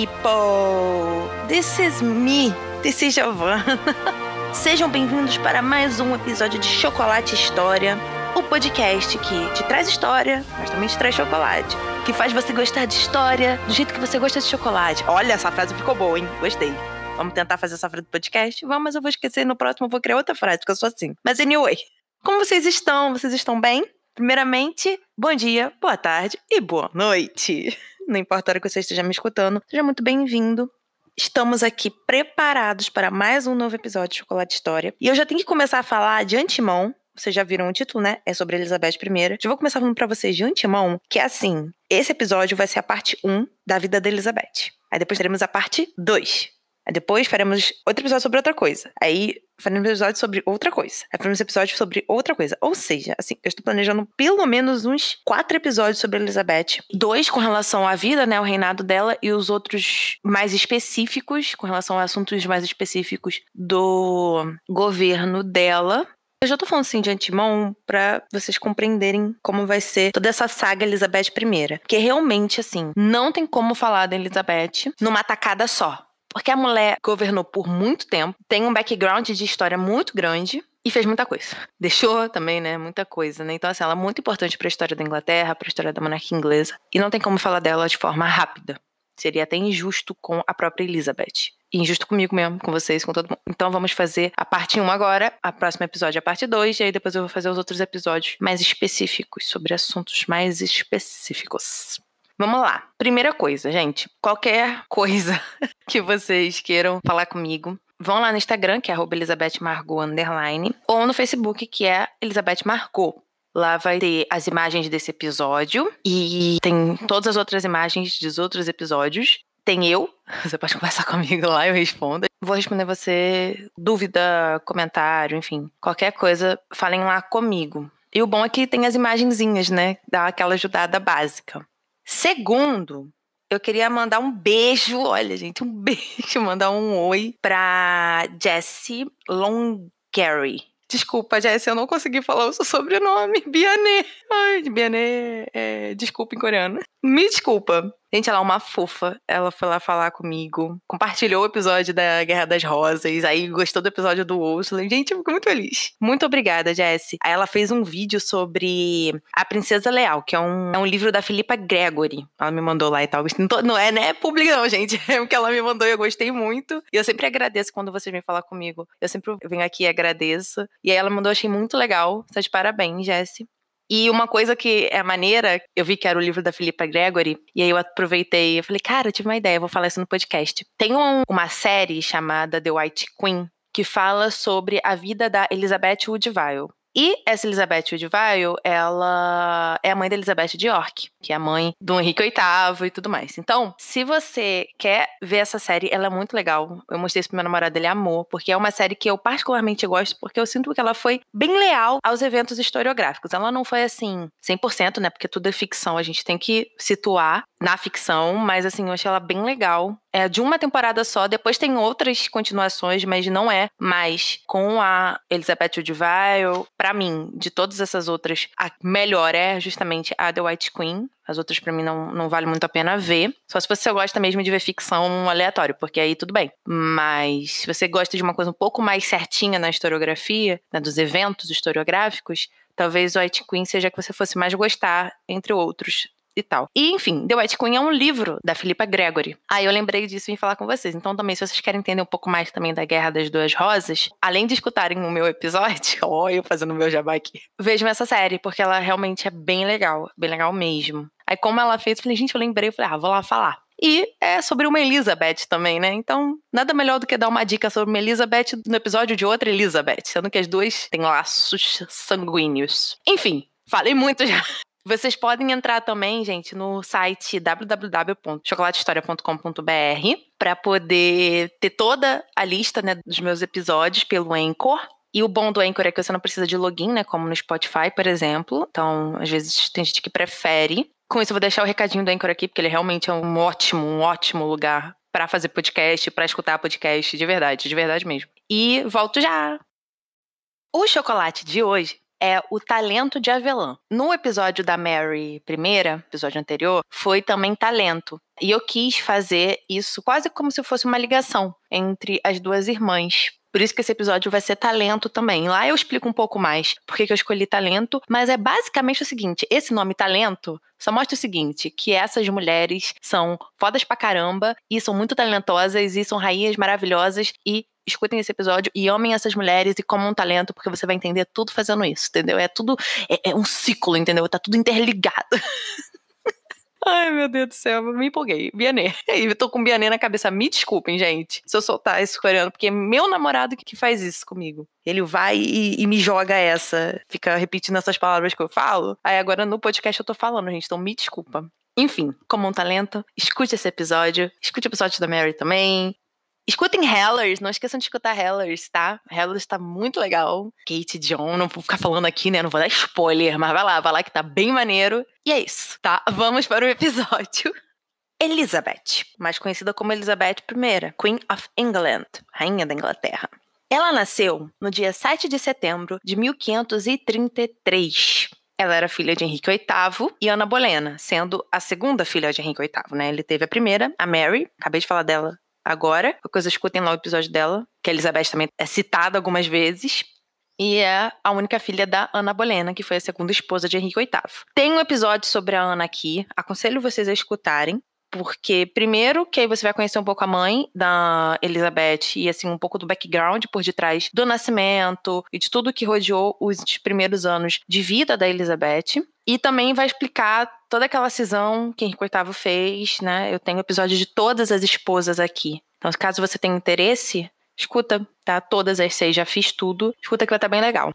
People! This is me, this is Giovanna. Sejam bem-vindos para mais um episódio de Chocolate História, o podcast que te traz história, mas também te traz chocolate. Que faz você gostar de história do jeito que você gosta de chocolate. Olha, essa frase ficou boa, hein? Gostei. Vamos tentar fazer essa frase do podcast? Vamos, mas eu vou esquecer. No próximo eu vou criar outra frase, porque eu sou assim. Mas anyway, como vocês estão? Vocês estão bem? Primeiramente, bom dia, boa tarde e boa noite. Não importa a hora que você esteja me escutando, seja muito bem-vindo. Estamos aqui preparados para mais um novo episódio de Chocolate História. E eu já tenho que começar a falar de antemão. Vocês já viram o título, né? É sobre Elizabeth I. Já vou começar falando para vocês de antemão que é assim: esse episódio vai ser a parte 1 da vida da Elizabeth. Aí depois teremos a parte 2, Aí depois faremos outro episódio sobre outra coisa. Aí faremos um episódio sobre outra coisa. Aí faremos um episódio sobre outra coisa. Ou seja, assim, eu estou planejando pelo menos uns quatro episódios sobre Elizabeth. Dois com relação à vida, né? O reinado dela, e os outros mais específicos, com relação a assuntos mais específicos do governo dela. Eu já tô falando assim de antemão para vocês compreenderem como vai ser toda essa saga Elizabeth I. Porque realmente, assim, não tem como falar da Elizabeth numa tacada só. Porque a mulher governou por muito tempo, tem um background de história muito grande e fez muita coisa. Deixou também, né, muita coisa, né? Então, assim, ela é muito importante para a história da Inglaterra, para a história da monarquia inglesa. E não tem como falar dela de forma rápida. Seria até injusto com a própria Elizabeth. E injusto comigo mesmo, com vocês, com todo mundo. Então vamos fazer a parte 1 agora, a próxima episódio é a parte 2, e aí depois eu vou fazer os outros episódios mais específicos, sobre assuntos mais específicos. Vamos lá. Primeira coisa, gente. Qualquer coisa que vocês queiram falar comigo, vão lá no Instagram, que é Elizabeth Margot underline, ou no Facebook, que é Elizabeth Margot. Lá vai ter as imagens desse episódio e tem todas as outras imagens dos outros episódios. Tem eu, você pode conversar comigo lá, eu respondo. Vou responder você, dúvida, comentário, enfim, qualquer coisa, falem lá comigo. E o bom é que tem as imagenzinhas, né? Dá aquela ajudada básica. Segundo, eu queria mandar um beijo, olha, gente, um beijo, mandar um oi pra Jessie Longary. Desculpa, Jessie, eu não consegui falar o seu sobrenome. Biané. Ai, Biané é desculpa em coreano. Me desculpa. Gente, ela é uma fofa. Ela foi lá falar comigo, compartilhou o episódio da Guerra das Rosas, aí gostou do episódio do Ursula. Gente, eu fico muito feliz. Muito obrigada, Jessie. Aí ela fez um vídeo sobre A Princesa Leal, que é um, é um livro da Filipa Gregory. Ela me mandou lá e tal. Não, tô, não é, né, público não, gente. É o que ela me mandou e eu gostei muito. E eu sempre agradeço quando vocês vêm falar comigo. Eu sempre venho aqui e agradeço. E aí ela mandou, achei muito legal. Você tá de parabéns, Jessie. E uma coisa que é maneira, eu vi que era o livro da Filipa Gregory, e aí eu aproveitei e falei, cara, eu tive uma ideia, vou falar isso no podcast. Tem um, uma série chamada The White Queen, que fala sobre a vida da Elizabeth Woodville. E essa Elizabeth Woodville, ela é a mãe da Elizabeth de York, que é a mãe do Henrique VIII e tudo mais. Então, se você quer ver essa série, ela é muito legal. Eu mostrei isso pro meu namorado, ele amou, porque é uma série que eu particularmente gosto, porque eu sinto que ela foi bem leal aos eventos historiográficos. Ela não foi assim 100%, né? Porque tudo é ficção, a gente tem que situar na ficção, mas assim, eu achei ela bem legal. É de uma temporada só, depois tem outras continuações, mas não é mais com a Elizabeth Woodville. Para mim, de todas essas outras, a melhor é justamente a The White Queen. As outras para mim não, não vale muito a pena ver. Só se você gosta mesmo de ver ficção aleatório, porque aí tudo bem. Mas se você gosta de uma coisa um pouco mais certinha na historiografia, né, dos eventos historiográficos, talvez White Queen seja que você fosse mais gostar, entre outros e tal. E, enfim, The White Queen é um livro da Philippa Gregory. Aí eu lembrei disso e vim falar com vocês. Então, também, se vocês querem entender um pouco mais também da Guerra das Duas Rosas, além de escutarem o meu episódio, ó, eu fazendo o meu jabá aqui, vejam essa série, porque ela realmente é bem legal, bem legal mesmo. Aí, como ela fez, eu falei, gente, eu lembrei, eu falei, ah, vou lá falar. E é sobre uma Elizabeth também, né? Então, nada melhor do que dar uma dica sobre uma Elizabeth no episódio de outra Elizabeth, sendo que as duas têm laços sanguíneos. Enfim, falei muito já. Vocês podem entrar também, gente, no site www.chocolatehistoria.com.br para poder ter toda a lista né, dos meus episódios pelo Anchor. E o bom do Anchor é que você não precisa de login, né? Como no Spotify, por exemplo. Então, às vezes tem gente que prefere. Com isso, eu vou deixar o recadinho do Anchor aqui, porque ele realmente é um ótimo, um ótimo lugar para fazer podcast, para escutar podcast, de verdade, de verdade mesmo. E volto já! O chocolate de hoje é o talento de avelã. No episódio da Mary primeira, episódio anterior, foi também talento. E eu quis fazer isso quase como se fosse uma ligação entre as duas irmãs. Por isso que esse episódio vai ser talento também. Lá eu explico um pouco mais por que eu escolhi talento, mas é basicamente o seguinte: esse nome talento só mostra o seguinte: que essas mulheres são fodas pra caramba e são muito talentosas e são rainhas maravilhosas e escutem esse episódio e amem essas mulheres e como um talento, porque você vai entender tudo fazendo isso, entendeu? É tudo. É, é um ciclo, entendeu? Tá tudo interligado. Ai, meu Deus do céu, me empolguei. Bianê. Eu tô com Bianê na cabeça. Me desculpem, gente, se eu soltar esse coreano, porque é meu namorado que faz isso comigo. Ele vai e, e, me joga essa, fica repetindo essas palavras que eu falo. Aí agora no podcast eu tô falando, gente, então me desculpa. Enfim, como um talento, escute esse episódio. Escute o episódio da Mary também. Escutem Hellers, não esqueçam de escutar Hellers, tá? Hellers tá muito legal. Kate John, não vou ficar falando aqui, né? Não vou dar spoiler, mas vai lá, vai lá que tá bem maneiro. E é isso, tá? Vamos para o episódio. Elizabeth, mais conhecida como Elizabeth I, Queen of England, Rainha da Inglaterra. Ela nasceu no dia 7 de setembro de 1533. Ela era filha de Henrique VIII e Ana Bolena, sendo a segunda filha de Henrique VIII, né? Ele teve a primeira, a Mary, acabei de falar dela agora. Qualquer coisa, escutem lá o episódio dela, que a Elizabeth também é citada algumas vezes. E é a única filha da Ana Bolena, que foi a segunda esposa de Henrique VIII. Tem um episódio sobre a Ana aqui, aconselho vocês a escutarem. Porque, primeiro, que aí você vai conhecer um pouco a mãe da Elizabeth e, assim, um pouco do background por detrás do nascimento e de tudo que rodeou os primeiros anos de vida da Elizabeth. E também vai explicar toda aquela cisão que Henrique VIII fez, né? Eu tenho episódio de todas as esposas aqui. Então, caso você tenha interesse, escuta, tá? Todas as seis, já fiz tudo. Escuta que vai estar tá bem legal.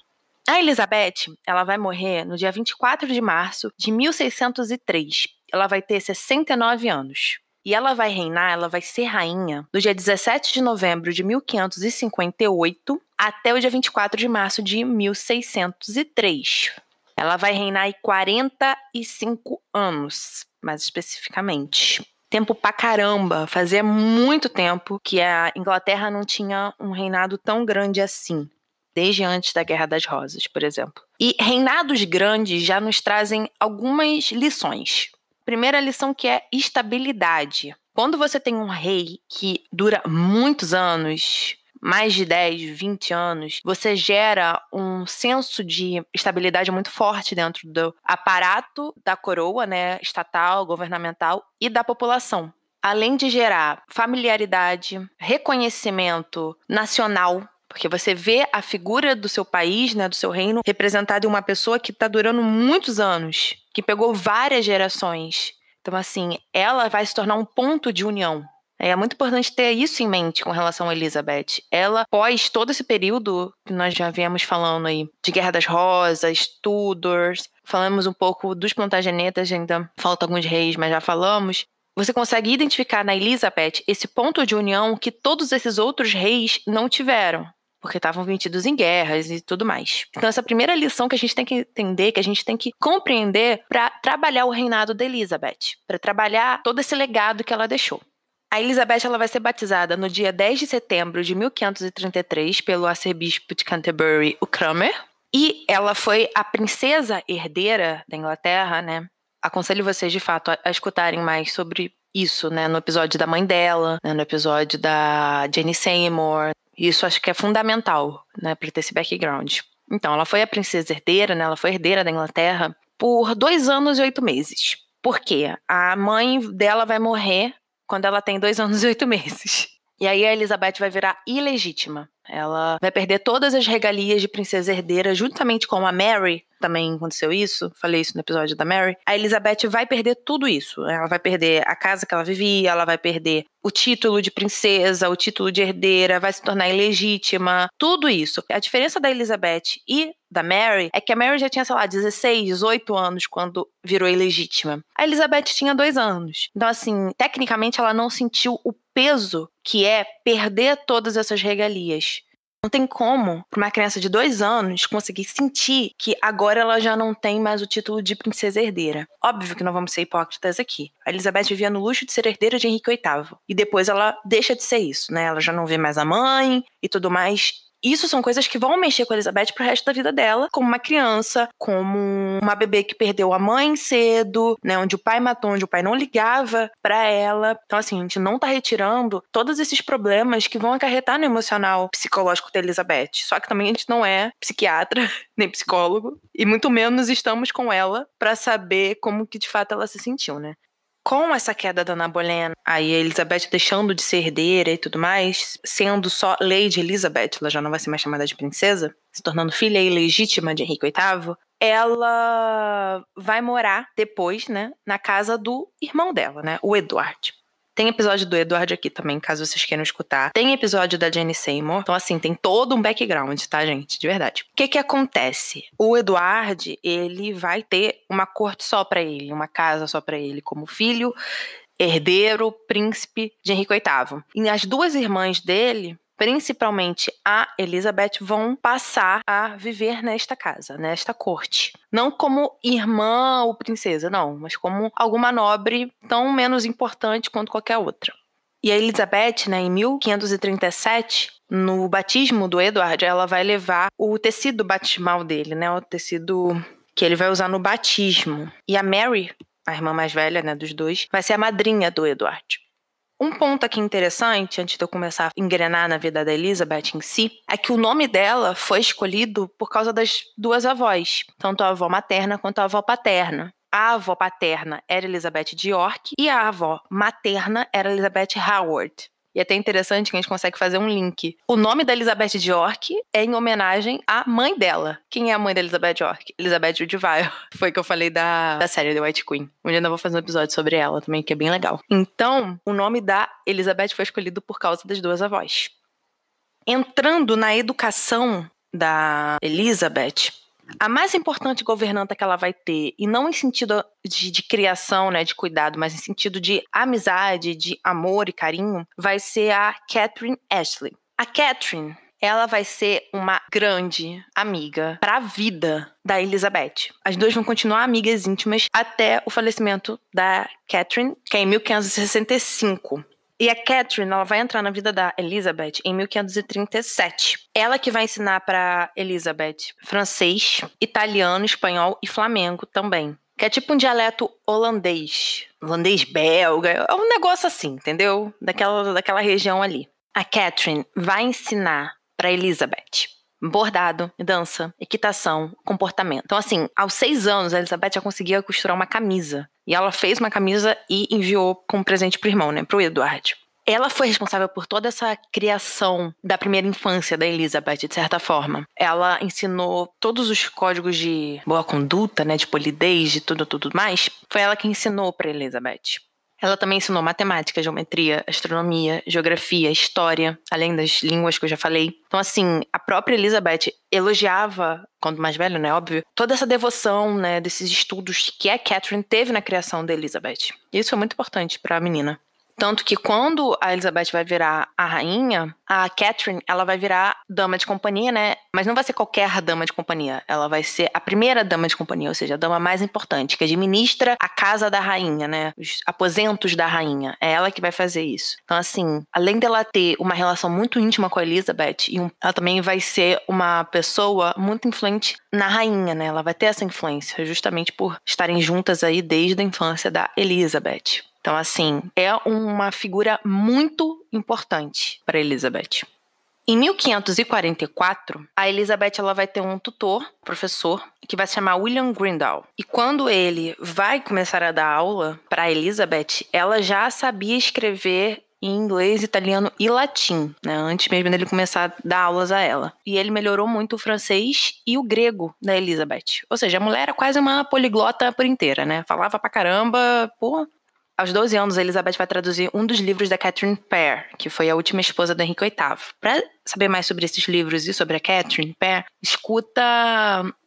A Elizabeth, ela vai morrer no dia 24 de março de 1603. Ela vai ter 69 anos. E ela vai reinar, ela vai ser rainha do dia 17 de novembro de 1558 até o dia 24 de março de 1603. Ela vai reinar aí 45 anos, mais especificamente. Tempo pra caramba. Fazia muito tempo que a Inglaterra não tinha um reinado tão grande assim. Desde antes da Guerra das Rosas, por exemplo. E reinados grandes já nos trazem algumas lições. Primeira lição que é estabilidade. Quando você tem um rei que dura muitos anos, mais de 10, 20 anos, você gera um senso de estabilidade muito forte dentro do aparato da coroa, né, estatal, governamental e da população. Além de gerar familiaridade, reconhecimento nacional porque você vê a figura do seu país, né, do seu reino, representada em uma pessoa que está durando muitos anos, que pegou várias gerações. Então, assim, ela vai se tornar um ponto de união. É muito importante ter isso em mente com relação a Elizabeth. Ela, pós todo esse período que nós já viemos falando aí, de Guerra das Rosas, Tudors, falamos um pouco dos Plantagenetas, ainda falta alguns reis, mas já falamos. Você consegue identificar na Elizabeth esse ponto de união que todos esses outros reis não tiveram porque estavam metidos em guerras e tudo mais. Então, essa primeira lição que a gente tem que entender, que a gente tem que compreender para trabalhar o reinado da Elizabeth, para trabalhar todo esse legado que ela deixou. A Elizabeth ela vai ser batizada no dia 10 de setembro de 1533 pelo arcebispo de Canterbury, o Cranmer, e ela foi a princesa herdeira da Inglaterra, né? Aconselho vocês, de fato, a, escutarem mais sobre isso, né? No episódio da mãe dela, né? no episódio da Jenny Seymour. Isso acho que é fundamental, né? Para ter esse background. Então, ela foi a princesa herdeira, né? Ela foi herdeira da Inglaterra por dois anos e oito meses. Por quê? A mãe dela vai morrer quando ela tem dois anos e oito meses. E aí a Elizabeth vai virar ilegítima. Ela vai perder todas as regalias de princesa herdeira, juntamente com a Mary. Também aconteceu isso, falei isso no episódio da Mary. A Elizabeth vai perder tudo isso. Ela vai perder a casa que ela vivia, ela vai perder o título de princesa, o título de herdeira, vai se tornar ilegítima, tudo isso. A diferença da Elizabeth e da Mary é que a Mary já tinha, sei lá, 16, 18 anos quando virou ilegítima. A Elizabeth tinha dois anos. Então, assim, tecnicamente ela não sentiu o peso que é perder todas essas regalias. Não tem como, para uma criança de dois anos, conseguir sentir que agora ela já não tem mais o título de princesa herdeira. Óbvio que não vamos ser hipócritas aqui. A Elizabeth vivia no luxo de ser herdeira de Henrique VIII. E depois ela deixa de ser isso, né? Ela já não vê mais a mãe e tudo mais. Isso são coisas que vão mexer com a Elizabeth pro resto da vida dela, como uma criança, como uma bebê que perdeu a mãe cedo, né, onde o pai matou, onde o pai não ligava para ela. Então assim, a gente não tá retirando todos esses problemas que vão acarretar no emocional psicológico da Elizabeth. Só que também a gente não é psiquiatra, nem psicólogo, e muito menos estamos com ela para saber como que de fato ela se sentiu, né? Com essa queda da Ana Bolena, aí a Elizabeth deixando de ser herdeira e tudo mais, sendo só Lady Elizabeth, ela já não vai ser mais chamada de princesa, se tornando filha ilegítima de Henrique VIII, ela vai morar depois, né, na casa do irmão dela, né, o Edward. Tem episódio do Edward aqui também, caso vocês queiram escutar. Tem episódio da Jenny Seymour. Então, assim, tem todo um background, tá, gente? De verdade. O que que acontece? O Edward, ele vai ter uma corte só para ele, uma casa só para ele, como filho, herdeiro, príncipe de Henrique VIII. E as duas irmãs dele principalmente a Elizabeth, vão passar a viver nesta casa, nesta corte. Não como irmã ou princesa, não, mas como alguma nobre tão menos importante quanto qualquer outra. E a Elizabeth, né, em 1537, no batismo do Edward, ela vai levar o tecido batismal dele, né, o tecido que ele vai usar no batismo. E a Mary, a irmã mais velha, né, dos dois, vai ser a madrinha do Edward. Um ponto aqui interessante, antes de eu começar a engrenar na vida da Elizabeth em si, é que o nome dela foi escolhido por causa das duas avós, tanto a avó materna quanto a avó paterna. A avó paterna era Elizabeth de York e a avó materna era Elizabeth Howard. E é até interessante que a gente consegue fazer um link. O nome da Elizabeth de York é em homenagem à mãe dela. Quem é a mãe da Elizabeth York? Elizabeth Woodville. Foi que eu falei da, da série The White Queen. Um dia eu vou fazer um episódio sobre ela também, que é bem legal. Então, o nome da Elizabeth foi escolhido por causa das duas avós. Entrando na educação da Elizabeth, a mais importante governanta que ela vai ter, e não em sentido de, de, criação, né, de cuidado, mas em sentido de amizade, de amor e carinho, vai ser a Catherine Ashley. A Catherine, ela vai ser uma grande amiga para a vida da Elizabeth. As duas vão continuar amigas íntimas até o falecimento da Catherine, que é em 1565. E a Catherine, ela vai entrar na vida da Elizabeth em 1537. Ela que vai ensinar para Elizabeth francês, italiano, espanhol e flamengo também. Que é tipo um dialeto holandês, holandês belga, é um negócio assim, entendeu? Daquela, daquela região ali. A Catherine vai ensinar para Elizabeth bordado, dança, equitação, comportamento. Então, assim, aos seis anos, a Elizabeth já conseguia costurar uma camisa. E ela fez uma camisa e enviou como presente pro irmão, né? Pro Edward. Ela foi responsável por toda essa criação da primeira infância da Elizabeth, de certa forma. Ela ensinou todos os códigos de boa conduta, né, de polidez, de tudo, tudo mais. Foi ela que ensinou para Elizabeth. Ela também ensinou matemática, geometria, astronomia, geografia, história, além das línguas que eu já falei. Então, assim, a própria Elizabeth elogiava, quando mais velho, né, óbvio, toda essa devoção, né, desses estudos que a Catherine teve na criação da Elizabeth. Isso é muito importante para a menina. Tanto que quando a Elizabeth vai virar a rainha, a Catherine, ela vai virar dama de companhia, né? Mas não vai ser qualquer dama de companhia. Ela vai ser a primeira dama de companhia, ou seja, a dama mais importante, que administra a casa da rainha, né? Os aposentos da rainha. É ela que vai fazer isso. Então, assim, além dela ter uma relação muito íntima com a Elizabeth, ela também vai ser uma pessoa muito influente na rainha, né? Ela vai ter essa influência, justamente por estarem juntas aí desde a infância da Elizabeth. Então, assim, é uma figura muito importante para Elizabeth. Em 1544, a Elizabeth ela vai ter um tutor, professor, que vai se chamar William Grindal. E quando ele vai começar a dar aula para Elizabeth, ela já sabia escrever em inglês, italiano e latim, né? Antes mesmo dele começar a dar aulas a ela. E ele melhorou muito o francês e o grego da Elizabeth. Ou seja, a mulher era quase uma poliglota por inteira, né? Falava pra caramba, pô, aos 12 anos, Elizabeth vai traduzir um dos livros da Catherine Parr, que foi a última esposa do Henrique VIII. Para saber mais sobre esses livros e sobre a Catherine Parr, escuta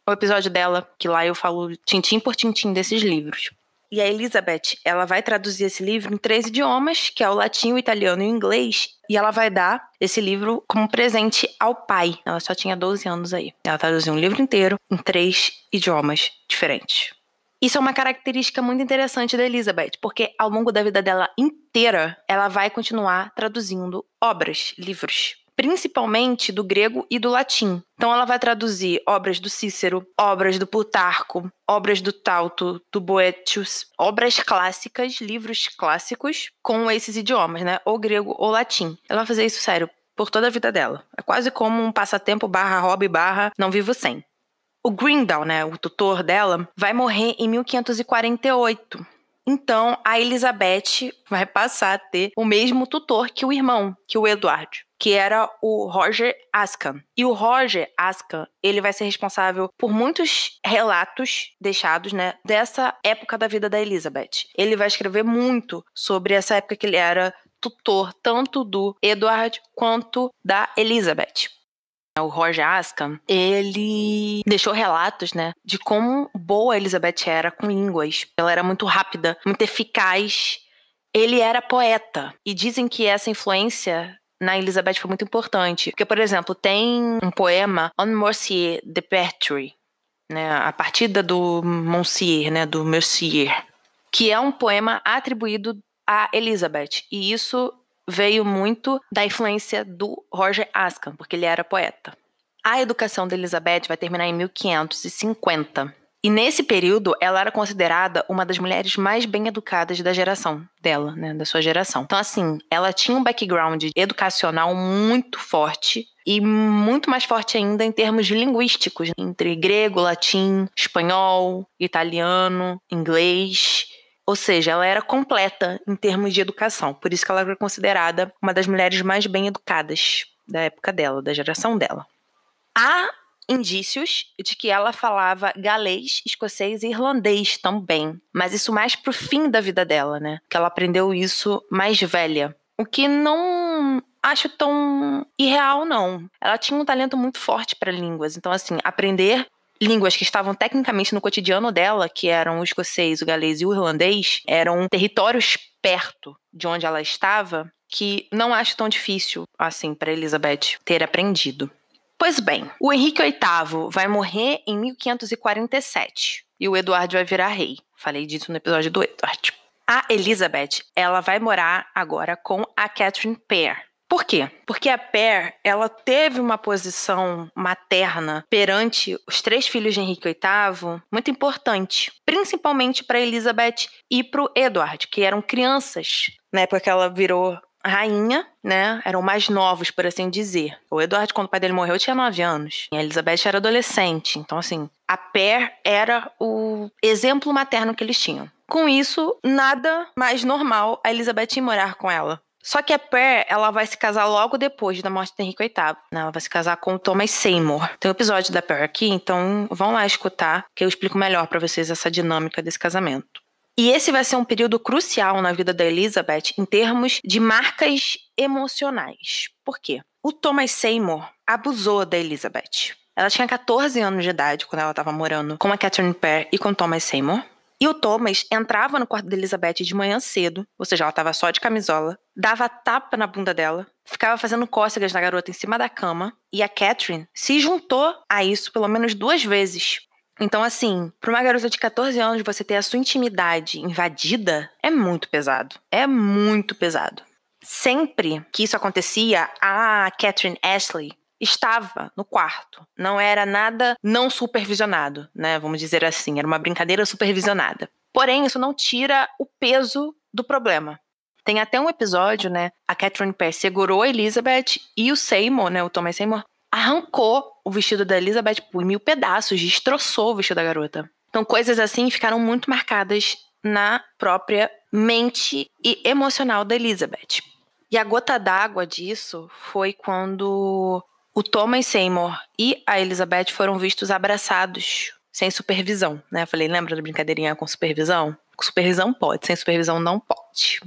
o episódio dela, que lá eu falo tintim por tintim desses livros. E a Elizabeth, ela vai traduzir esse livro em três idiomas, que é o latim, o italiano e o inglês, e ela vai dar esse livro como presente ao pai. Ela só tinha 12 anos aí. Ela traduziu um livro inteiro em três idiomas diferentes. Isso é uma característica muito interessante da Elizabeth, porque ao longo da vida dela inteira, ela vai continuar traduzindo obras, livros. principalmente do grego e do latim. Então ela vai traduzir obras do Cícero, obras do Plutarco, obras do Tauto, do Boetius, obras clássicas, livros clássicos com esses idiomas, né? Ou grego ou latim. Ela vai fazer isso sério por toda a vida dela. É quase como um passatempo barra hobby barra não vivo sem. O Grindal, né, o tutor dela, vai morrer em 1548. Então, a Elizabeth vai passar a ter o mesmo tutor que o irmão, que o Edward, que era o Roger Ascan. E o Roger Ascan, ele vai ser responsável por muitos relatos deixados, né, dessa época da vida da Elizabeth. Ele vai escrever muito sobre essa época que ele era tutor tanto do Edward quanto da Elizabeth o Roger Askham, ele deixou relatos, né, de como boa Elizabeth era com línguas. Ela era muito rápida, muito eficaz. Ele era poeta. E dizem que essa influência na Elizabeth foi muito importante. Porque, por exemplo, tem um poema On Mercier de Pertry, né, a partida do Monsieur, né, do Mercier, que é um poema atribuído a Elizabeth. E isso veio muito da influência do Roger Askham, porque ele era poeta. A educação de Elizabeth vai terminar em 1550. E nesse período, ela era considerada uma das mulheres mais bem educadas da geração dela, né, da sua geração. Então, assim, ela tinha um background educacional muito forte e muito mais forte ainda em termos linguísticos, entre grego, latim, espanhol, italiano, inglês. Ou seja, ela era completa em termos de educação. Por isso que ela era considerada uma das mulheres mais bem educadas da época dela, da geração dela. Há indícios de que ela falava galês, escocês e irlandês também, mas isso mais pro fim da vida dela, né? Que ela aprendeu isso mais velha. O que não acho tão irreal, não. Ela tinha um talento muito forte para línguas, então assim, aprender línguas que estavam tecnicamente no cotidiano dela, que eram o escocês, o galês e o irlandês, eram territórios perto de onde ela estava, que não acho tão difícil assim para Elizabeth ter aprendido. Pois bem, o Henrique VIII vai morrer em 1547 e o Eduardo vai virar rei. Falei disso no episódio do Edward. A Elizabeth, ela vai morar agora com a Catherine Parr. Por quê? Porque a Pear, ela teve uma posição materna perante os três filhos de Henrique VIII muito importante, principalmente para Elizabeth e para o Edward, que eram crianças na época que ela virou rainha, né? Eram mais novos, por assim dizer. O Edward, quando o pai dele morreu, tinha nove anos. E a Elizabeth era adolescente. Então, assim, a Pear era o exemplo materno que eles tinham. Com isso, nada mais normal a Elizabeth ir morar com ela. Só que a Pear, ela vai se casar logo depois da morte de Henrique VIII. Né? Ela vai se casar com o Thomas Seymour. Tem um episódio da Pear aqui, então vão lá escutar, que eu explico melhor para vocês essa dinâmica desse casamento. E esse vai ser um período crucial na vida da Elizabeth em termos de marcas emocionais. Por quê? O Thomas Seymour abusou da Elizabeth. Ela tinha 14 anos de idade quando ela estava morando com a Catherine Pear e com Thomas Seymour. E o Thomas entrava no quarto da Elizabeth de manhã cedo, ou seja, ela estava só de camisola, dava tapa na bunda dela, ficava fazendo cócegas na garota em cima da cama, e a Catherine se juntou a isso pelo menos duas vezes. Então, assim, para uma garota de 14 anos você ter a sua intimidade invadida é muito pesado. É muito pesado. Sempre que isso acontecia, a Catherine Ashley estava no quarto. Não era nada não supervisionado, né? Vamos dizer assim, era uma brincadeira supervisionada. Porém, isso não tira o peso do problema. Tem até um episódio, né? A Catherine Pear segurou a Elizabeth e o Seymour, né? O Thomas Seymour, arrancou o vestido da Elizabeth por mil pedaços, destroçou o vestido da garota. Então, coisas assim ficaram muito marcadas na própria mente e emocional da Elizabeth. E a gota d'água disso foi quando o Thomas Seymour e a Elizabeth foram vistos abraçados, sem supervisão, né? Eu falei, lembra da brincadeirinha com supervisão? Com supervisão pode, sem supervisão não pode.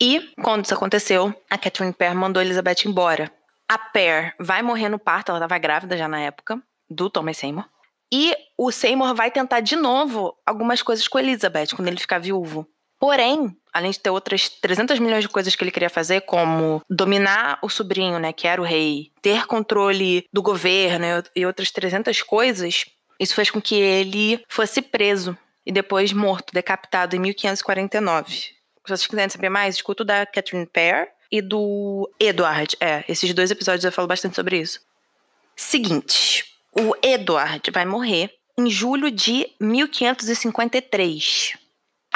E, quando isso aconteceu, a Catherine Pear mandou a Elizabeth embora. A Pear vai morrer no parto, ela estava grávida já na época, do Thomas Seymour. E o Seymour vai tentar de novo algumas coisas com a Elizabeth, quando ele ficar viúvo. Porém, além de ter outras 300 milhões de coisas que ele queria fazer, como dominar o sobrinho, né, que era o rei, ter controle do governo e outras 300 coisas, isso fez com que ele fosse preso e depois morto, decapitado em 1549. Se vocês quiserem saber mais, escuto da Catherine Pear e do Edward. É, esses dois episódios eu falo bastante sobre isso. Seguinte, o Edward vai morrer em julho de 1553.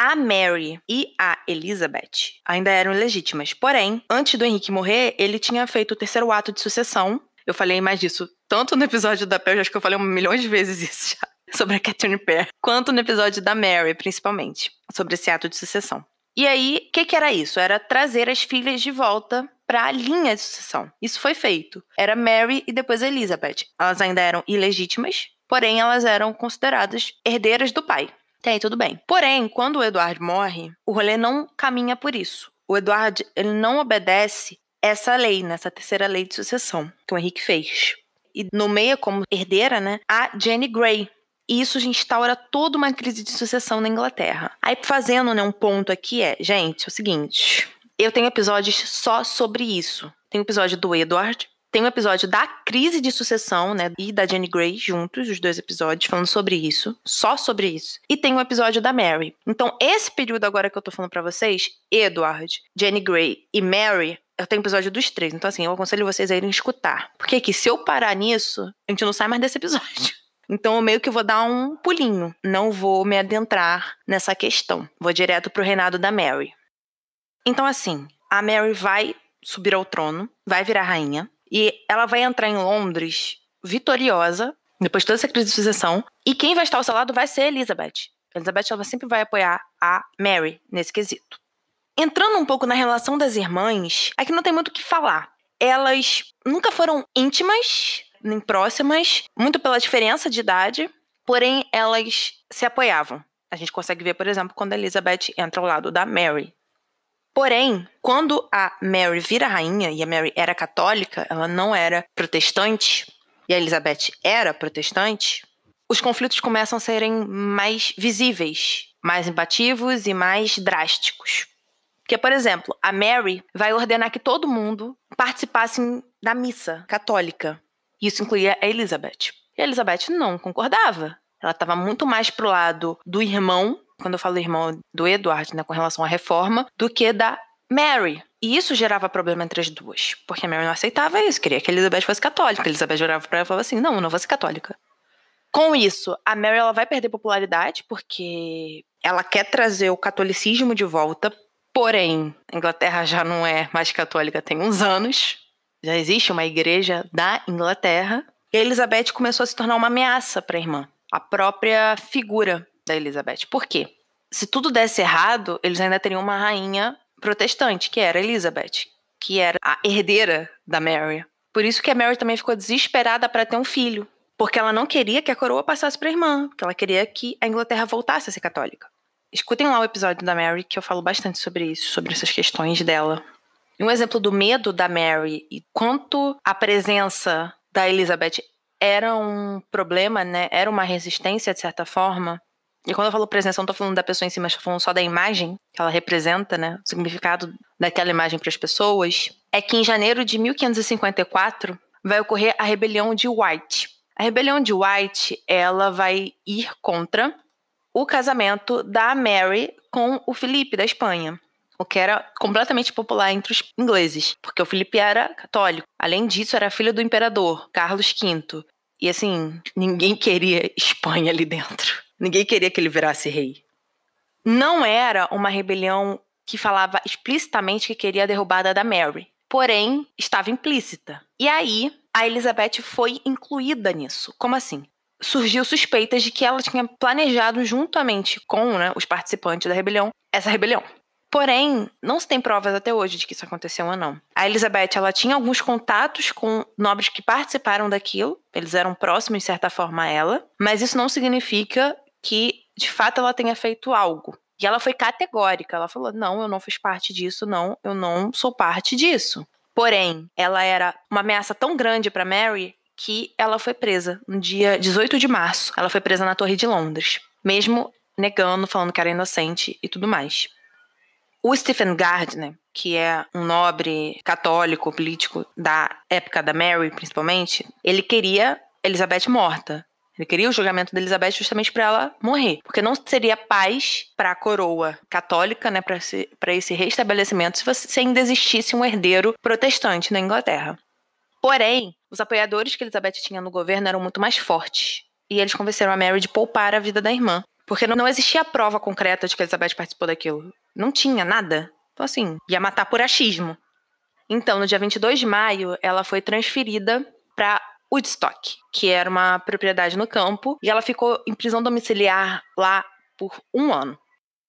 A Mary e a Elizabeth ainda eram ilegítimas. Porém, antes do Henrique morrer, ele tinha feito o terceiro ato de sucessão. Eu falei mais disso tanto no episódio da Pearl, acho que eu falei um milhão de vezes isso já, sobre a Catherine Pear, quanto no episódio da Mary, principalmente, sobre esse ato de sucessão. E aí, o que, que era isso? Era trazer as filhas de volta para a linha de sucessão. Isso foi feito. Era Mary e depois Elizabeth. Elas ainda eram ilegítimas, porém elas eram consideradas herdeiras do pai. Tem, tudo bem. Porém, quando o Eduardo morre, o rolê não caminha por isso. O Eduardo, ele não obedece essa lei, nessa terceira lei de sucessão que o Henrique fez. E nomeia como herdeira, né, a Jenny Grey. E isso instaura toda uma crise de sucessão na Inglaterra. Aí, fazendo né, um ponto aqui é, gente, é o seguinte: eu tenho episódios só sobre isso. Tem o episódio do Edward, tem um episódio da crise de sucessão, né, e da Jenny Grey juntos, os dois episódios, falando sobre isso, só sobre isso. E tem um episódio da Mary. Então, esse período agora que eu tô falando para vocês, Edward, Jenny Grey e Mary, eu tenho episódio dos três. Então, assim, eu aconselho vocês a irem escutar. Porque aqui, se eu parar nisso, a gente não sai mais desse episódio. Então, eu meio que vou dar um pulinho. Não vou me adentrar nessa questão. Vou direto pro reinado da Mary. Então, assim, a Mary vai subir ao trono, vai virar rainha. E ela vai entrar em Londres vitoriosa, depois de toda essa crise de sucessão. E quem vai estar ao seu lado vai ser Elizabeth. Elizabeth ela sempre vai apoiar a Mary nesse quesito. Entrando um pouco na relação das irmãs, aqui não tem muito o que falar. Elas nunca foram íntimas, nem próximas, muito pela diferença de idade, porém elas se apoiavam. A gente consegue ver, por exemplo, quando a Elizabeth entra ao lado da Mary. Porém, quando a Mary vira rainha, e a Mary era católica, ela não era protestante, e a Elizabeth era protestante, os conflitos começam a serem mais visíveis, mais imbativos e mais drásticos. Porque, por exemplo, a Mary vai ordenar que todo mundo participasse da missa católica. Isso incluía a Elizabeth. E a Elizabeth não concordava. Ela estava muito mais pro lado do irmão quando eu falo irmão do Edward, né, com relação à reforma, do que da Mary. E isso gerava problema entre as duas, porque a Mary não aceitava isso, queria que a Elizabeth fosse católica. A Elizabeth orava para ela e falava assim: não, eu não vou ser católica. Com isso, a Mary ela vai perder popularidade porque ela quer trazer o catolicismo de volta, porém, a Inglaterra já não é mais católica tem uns anos. Já existe uma igreja da Inglaterra. E a Elizabeth começou a se tornar uma ameaça para a irmã. A própria figura da Elizabeth. Por quê? Se tudo desse errado, eles ainda teriam uma rainha protestante, que era Elizabeth, que era a herdeira da Mary. Por isso que a Mary também ficou desesperada para ter um filho, porque ela não queria que a coroa passasse para a irmã, porque ela queria que a Inglaterra voltasse a ser católica. Escutem lá o episódio da Mary, que eu falo bastante sobre isso, sobre essas questões dela. Um exemplo do medo da Mary e quanto a presença da Elizabeth era um problema, né? Era uma resistência de certa forma. E quando eu falo presença, eu não tô falando da pessoa em si, mas tô falando só da imagem que ela representa, né? O significado daquela imagem para as pessoas. É que em janeiro de 1554 vai ocorrer a rebelião de White. A rebelião de White, ela vai ir contra o casamento da Mary com o Felipe da Espanha, o que era completamente popular entre os ingleses, porque o Felipe era católico. Além disso, era filho do imperador Carlos V. E assim, ninguém queria Espanha ali dentro. Ninguém queria que ele virasse rei. Não era uma rebelião que falava explicitamente que queria a derrubada da Mary, porém estava implícita. E aí a Elizabeth foi incluída nisso. Como assim? Surgiu suspeitas de que ela tinha planejado juntamente com né, os participantes da rebelião essa rebelião. Porém, não se tem provas até hoje de que isso aconteceu ou não. A Elizabeth, ela tinha alguns contatos com nobres que participaram daquilo, eles eram próximos de certa forma a ela, mas isso não significa que de fato ela tenha feito algo. E ela foi categórica, ela falou: "Não, eu não fiz parte disso, não, eu não sou parte disso". Porém, ela era uma ameaça tão grande para Mary que ela foi presa no dia 18 de março. Ela foi presa na Torre de Londres, mesmo negando, falando que era inocente e tudo mais. O Stephen Gardner, que é um nobre católico político da época da Mary, principalmente, ele queria Elizabeth morta. Ele queria o julgamento da Elizabeth justamente para ela morrer, porque não seria paz para a coroa católica, né, para esse, esse restabelecimento, se, você, se ainda existisse um herdeiro protestante na Inglaterra. Porém, os apoiadores que Elizabeth tinha no governo eram muito mais fortes, e eles convenceram a Mary de poupar a vida da irmã, porque não, não existia prova concreta de que Elizabeth participou daquilo. Não tinha nada. Então, assim, ia matar por achismo. Então, no dia 22 de maio, ela foi transferida para Woodstock, que era uma propriedade no campo, e ela ficou em prisão domiciliar lá por um ano.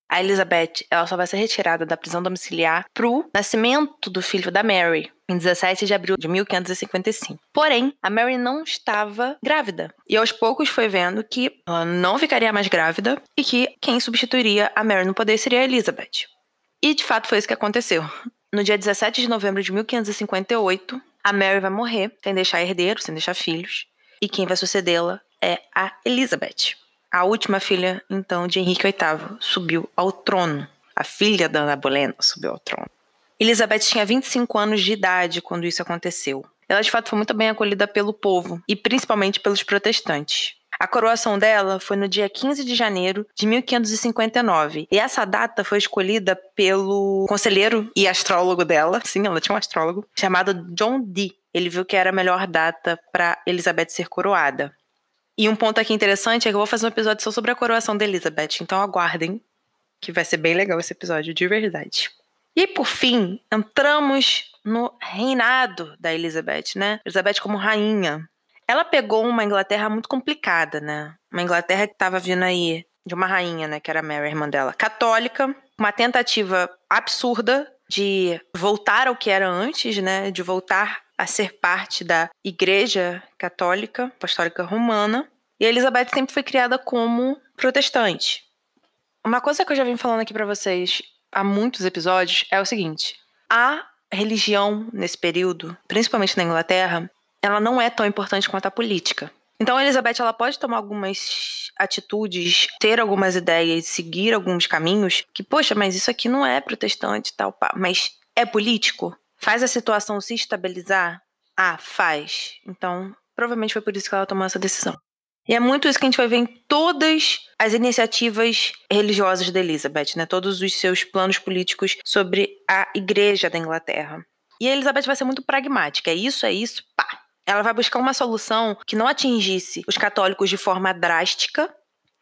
A Elizabeth, ela só vai ser retirada da prisão domiciliar pro nascimento do filho da Mary, em 17 de abril de 1555. Porém, a Mary não estava grávida. E aos poucos foi vendo que ela não ficaria mais grávida e que quem substituiria a Mary no poder seria a Elizabeth. E de fato foi isso que aconteceu. No dia 17 de novembro de 1558, a Mary vai morrer sem deixar herdeiro, sem deixar filhos. E quem vai sucedê-la é a Elizabeth. A última filha, então, de Henrique VIII, subiu ao trono. A filha da Ana Bolena subiu ao trono. Elizabeth tinha 25 anos de idade quando isso aconteceu. Ela, de fato, foi muito bem acolhida pelo povo, e principalmente pelos protestantes. A coroação dela foi no dia 15 de janeiro de 1559. E essa data foi escolhida pelo conselheiro e astrólogo dela, sim, ela tinha um astrólogo, chamado John Dee. Ele viu que era a melhor data para Elizabeth ser coroada. E um ponto aqui interessante é que eu vou fazer um episódio só sobre a coroação da Elizabeth, então aguardem, que vai ser bem legal esse episódio, de verdade. E por fim, entramos no reinado da Elizabeth, né? Elizabeth como rainha. Ela pegou uma Inglaterra muito complicada, né? Uma Inglaterra que estava vindo aí de uma rainha, né? Que era Mary, irmã dela, católica, uma tentativa absurda de voltar ao que era antes, né? De voltar a ser parte da Igreja Católica Apostólica Romana. E Elizabeth sempre foi criada como protestante. Uma coisa que eu já vim falando aqui para vocês há muitos episódios é o seguinte: a religião nesse período, principalmente na Inglaterra, ela não é tão importante quanto a política. Então, a Elizabeth ela pode tomar algumas atitudes, ter algumas ideias, seguir alguns caminhos que, poxa, mas isso aqui não é protestante tal, mas é político? Faz a situação se estabilizar? Ah, faz. Então, provavelmente foi por isso que ela tomou essa decisão. E é muito isso que a gente vai ver em todas as iniciativas religiosas da Elizabeth, né? Todos os seus planos políticos sobre a Igreja da Inglaterra. E a Elizabeth vai ser muito pragmática. É isso, é isso, pá ela vai buscar uma solução que não atingisse os católicos de forma drástica,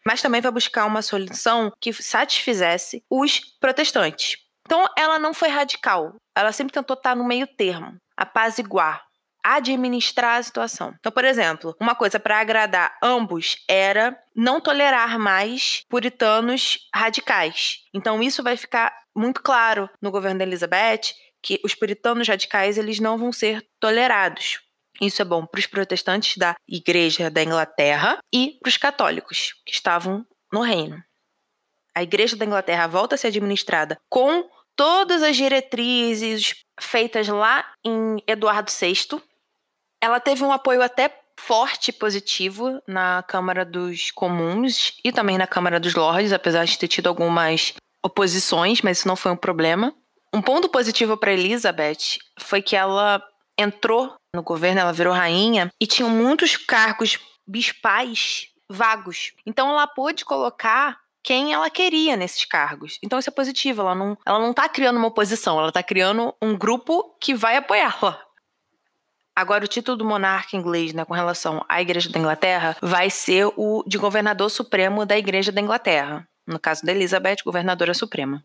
mas também vai buscar uma solução que satisfizesse os protestantes. Então, ela não foi radical. Ela sempre tentou estar no meio termo, apaziguar, administrar a situação. Então, por exemplo, uma coisa para agradar ambos era não tolerar mais puritanos radicais. Então, isso vai ficar muito claro no governo da Elizabeth que os puritanos radicais eles não vão ser tolerados. Isso é bom para os protestantes da Igreja da Inglaterra e para os católicos que estavam no reino. A Igreja da Inglaterra volta a ser administrada com todas as diretrizes feitas lá em Eduardo VI. Ela teve um apoio até forte e positivo na Câmara dos Comuns e também na Câmara dos Lordes, apesar de ter tido algumas oposições, mas isso não foi um problema. Um ponto positivo para Elizabeth foi que ela entrou no governo, ela virou rainha e tinham muitos cargos bispais vagos. Então ela pôde colocar quem ela queria nesses cargos. Então isso é positivo, ela não, ela não tá criando uma oposição, ela tá criando um grupo que vai apoiá-la. Agora, o título do monarca inglês né, com relação à Igreja da Inglaterra vai ser o de governador supremo da Igreja da Inglaterra. No caso da Elizabeth, governadora suprema.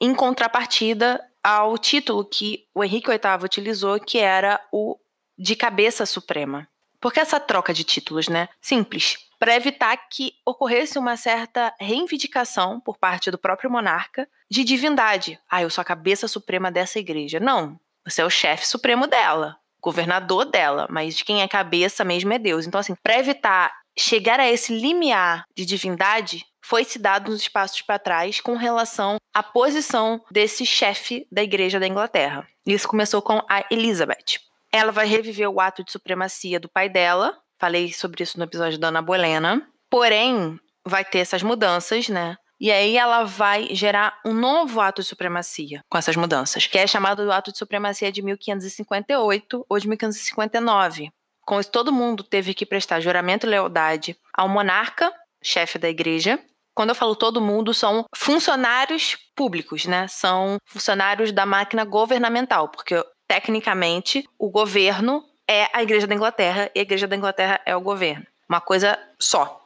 Em contrapartida ao título que o Henrique VIII utilizou, que era o de cabeça suprema. Por que essa troca de títulos, né? Simples. Para evitar que ocorresse uma certa reivindicação por parte do próprio monarca de divindade. Ah, eu sou a cabeça suprema dessa igreja. Não. Você é o chefe supremo dela, governador dela, mas de quem é cabeça mesmo é Deus. Então, assim, para evitar chegar a esse limiar de divindade, foi se dado uns espaços para trás com relação à posição desse chefe da igreja da Inglaterra. Isso começou com a Elizabeth. Ela vai reviver o ato de supremacia do pai dela. Falei sobre isso no episódio da Ana Bolena. Porém, vai ter essas mudanças, né? E aí ela vai gerar um novo ato de supremacia com essas mudanças, que é chamado do ato de supremacia de 1558 ou de 1559. Com isso, todo mundo teve que prestar juramento e lealdade ao monarca, chefe da igreja. Quando eu falo todo mundo, são funcionários públicos, né? São funcionários da máquina governamental, porque tecnicamente o governo é a igreja da Inglaterra e a igreja da Inglaterra é o governo. Uma coisa só.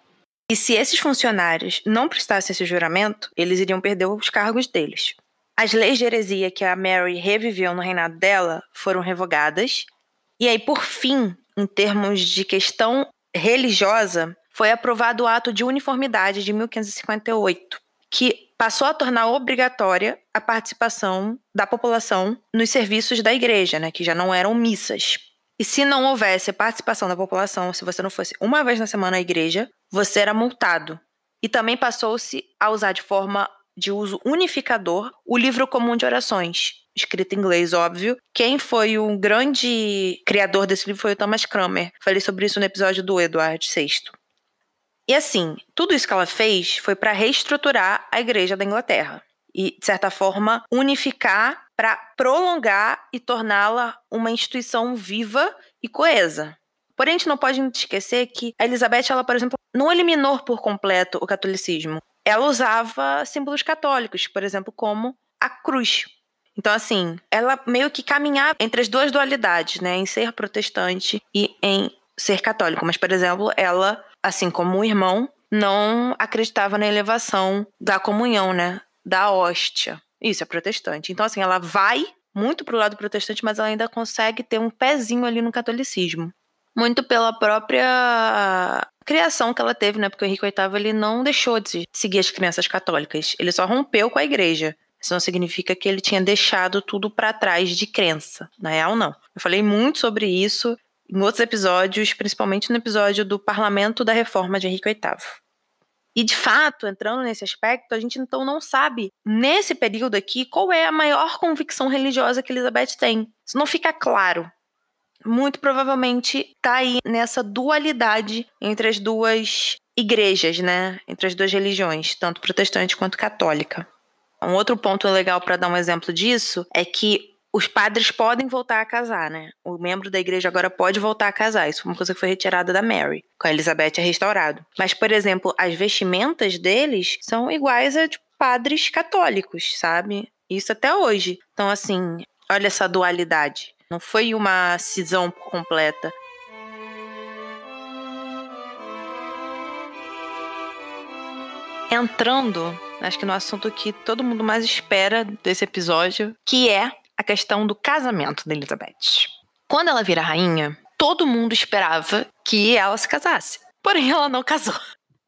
E se esses funcionários não prestassem esse juramento, eles iriam perder os cargos deles. As leis de heresia que a Mary reviveu no reinado dela foram revogadas. E aí, por fim, em termos de questão religiosa, foi aprovado o Ato de Uniformidade de 1558, que passou a tornar obrigatória a participação da população nos serviços da igreja, né, que já não eram missas. E se não houvesse participação da população, se você não fosse uma vez na semana à igreja, você era multado. E também passou-se a usar de forma de uso unificador o livro comum de orações, escrito em inglês, óbvio. Quem foi o grande criador desse livro foi o Thomas Cranmer. Falei sobre isso no episódio do Eduardo VI. E assim, tudo isso que ela fez foi para reestruturar a Igreja da Inglaterra e, de certa forma, unificar para prolongar e torná-la uma instituição viva e coesa. Porém, a gente não pode esquecer que a Elizabeth, ela, por exemplo, não eliminou por completo o catolicismo. Ela usava símbolos católicos, por exemplo, como a cruz. Então, assim, ela meio que caminhava entre as duas dualidades, né? Em ser protestante e em ser católico. Mas, por exemplo, ela, assim como o irmão, não acreditava na elevação da comunhão, né? Da hóstia. Isso é protestante. Então, assim, ela vai muito pro lado protestante, mas ela ainda consegue ter um pezinho ali no catolicismo. Muito pela própria criação que ela teve, né? Porque o Henrique VIII ele não deixou de seguir as crianças católicas. Ele só rompeu com a igreja. Isso não significa que ele tinha deixado tudo para trás de crença. Na real, não. Eu falei muito sobre isso em outros episódios, principalmente no episódio do Parlamento da Reforma de Henrique VIII. E de fato, entrando nesse aspecto, a gente então não sabe, nesse período aqui, qual é a maior convicção religiosa que Elizabeth tem. Isso não fica claro. Muito provavelmente está aí nessa dualidade entre as duas igrejas, né? Entre as duas religiões, tanto protestante quanto católica. Um outro ponto legal para dar um exemplo disso é que os padres podem voltar a casar, né? O membro da igreja agora pode voltar a casar. Isso foi uma coisa que foi retirada da Mary. Com a Elizabeth é restaurado. Mas, por exemplo, as vestimentas deles são iguais a de padres católicos, sabe? Isso até hoje. Então, assim, olha essa dualidade. Não foi uma cisão completa. Entrando, acho que no assunto que todo mundo mais espera desse episódio, que é a questão do casamento da Elizabeth. Quando ela vira rainha, todo mundo esperava que ela se casasse. Porém, ela não casou.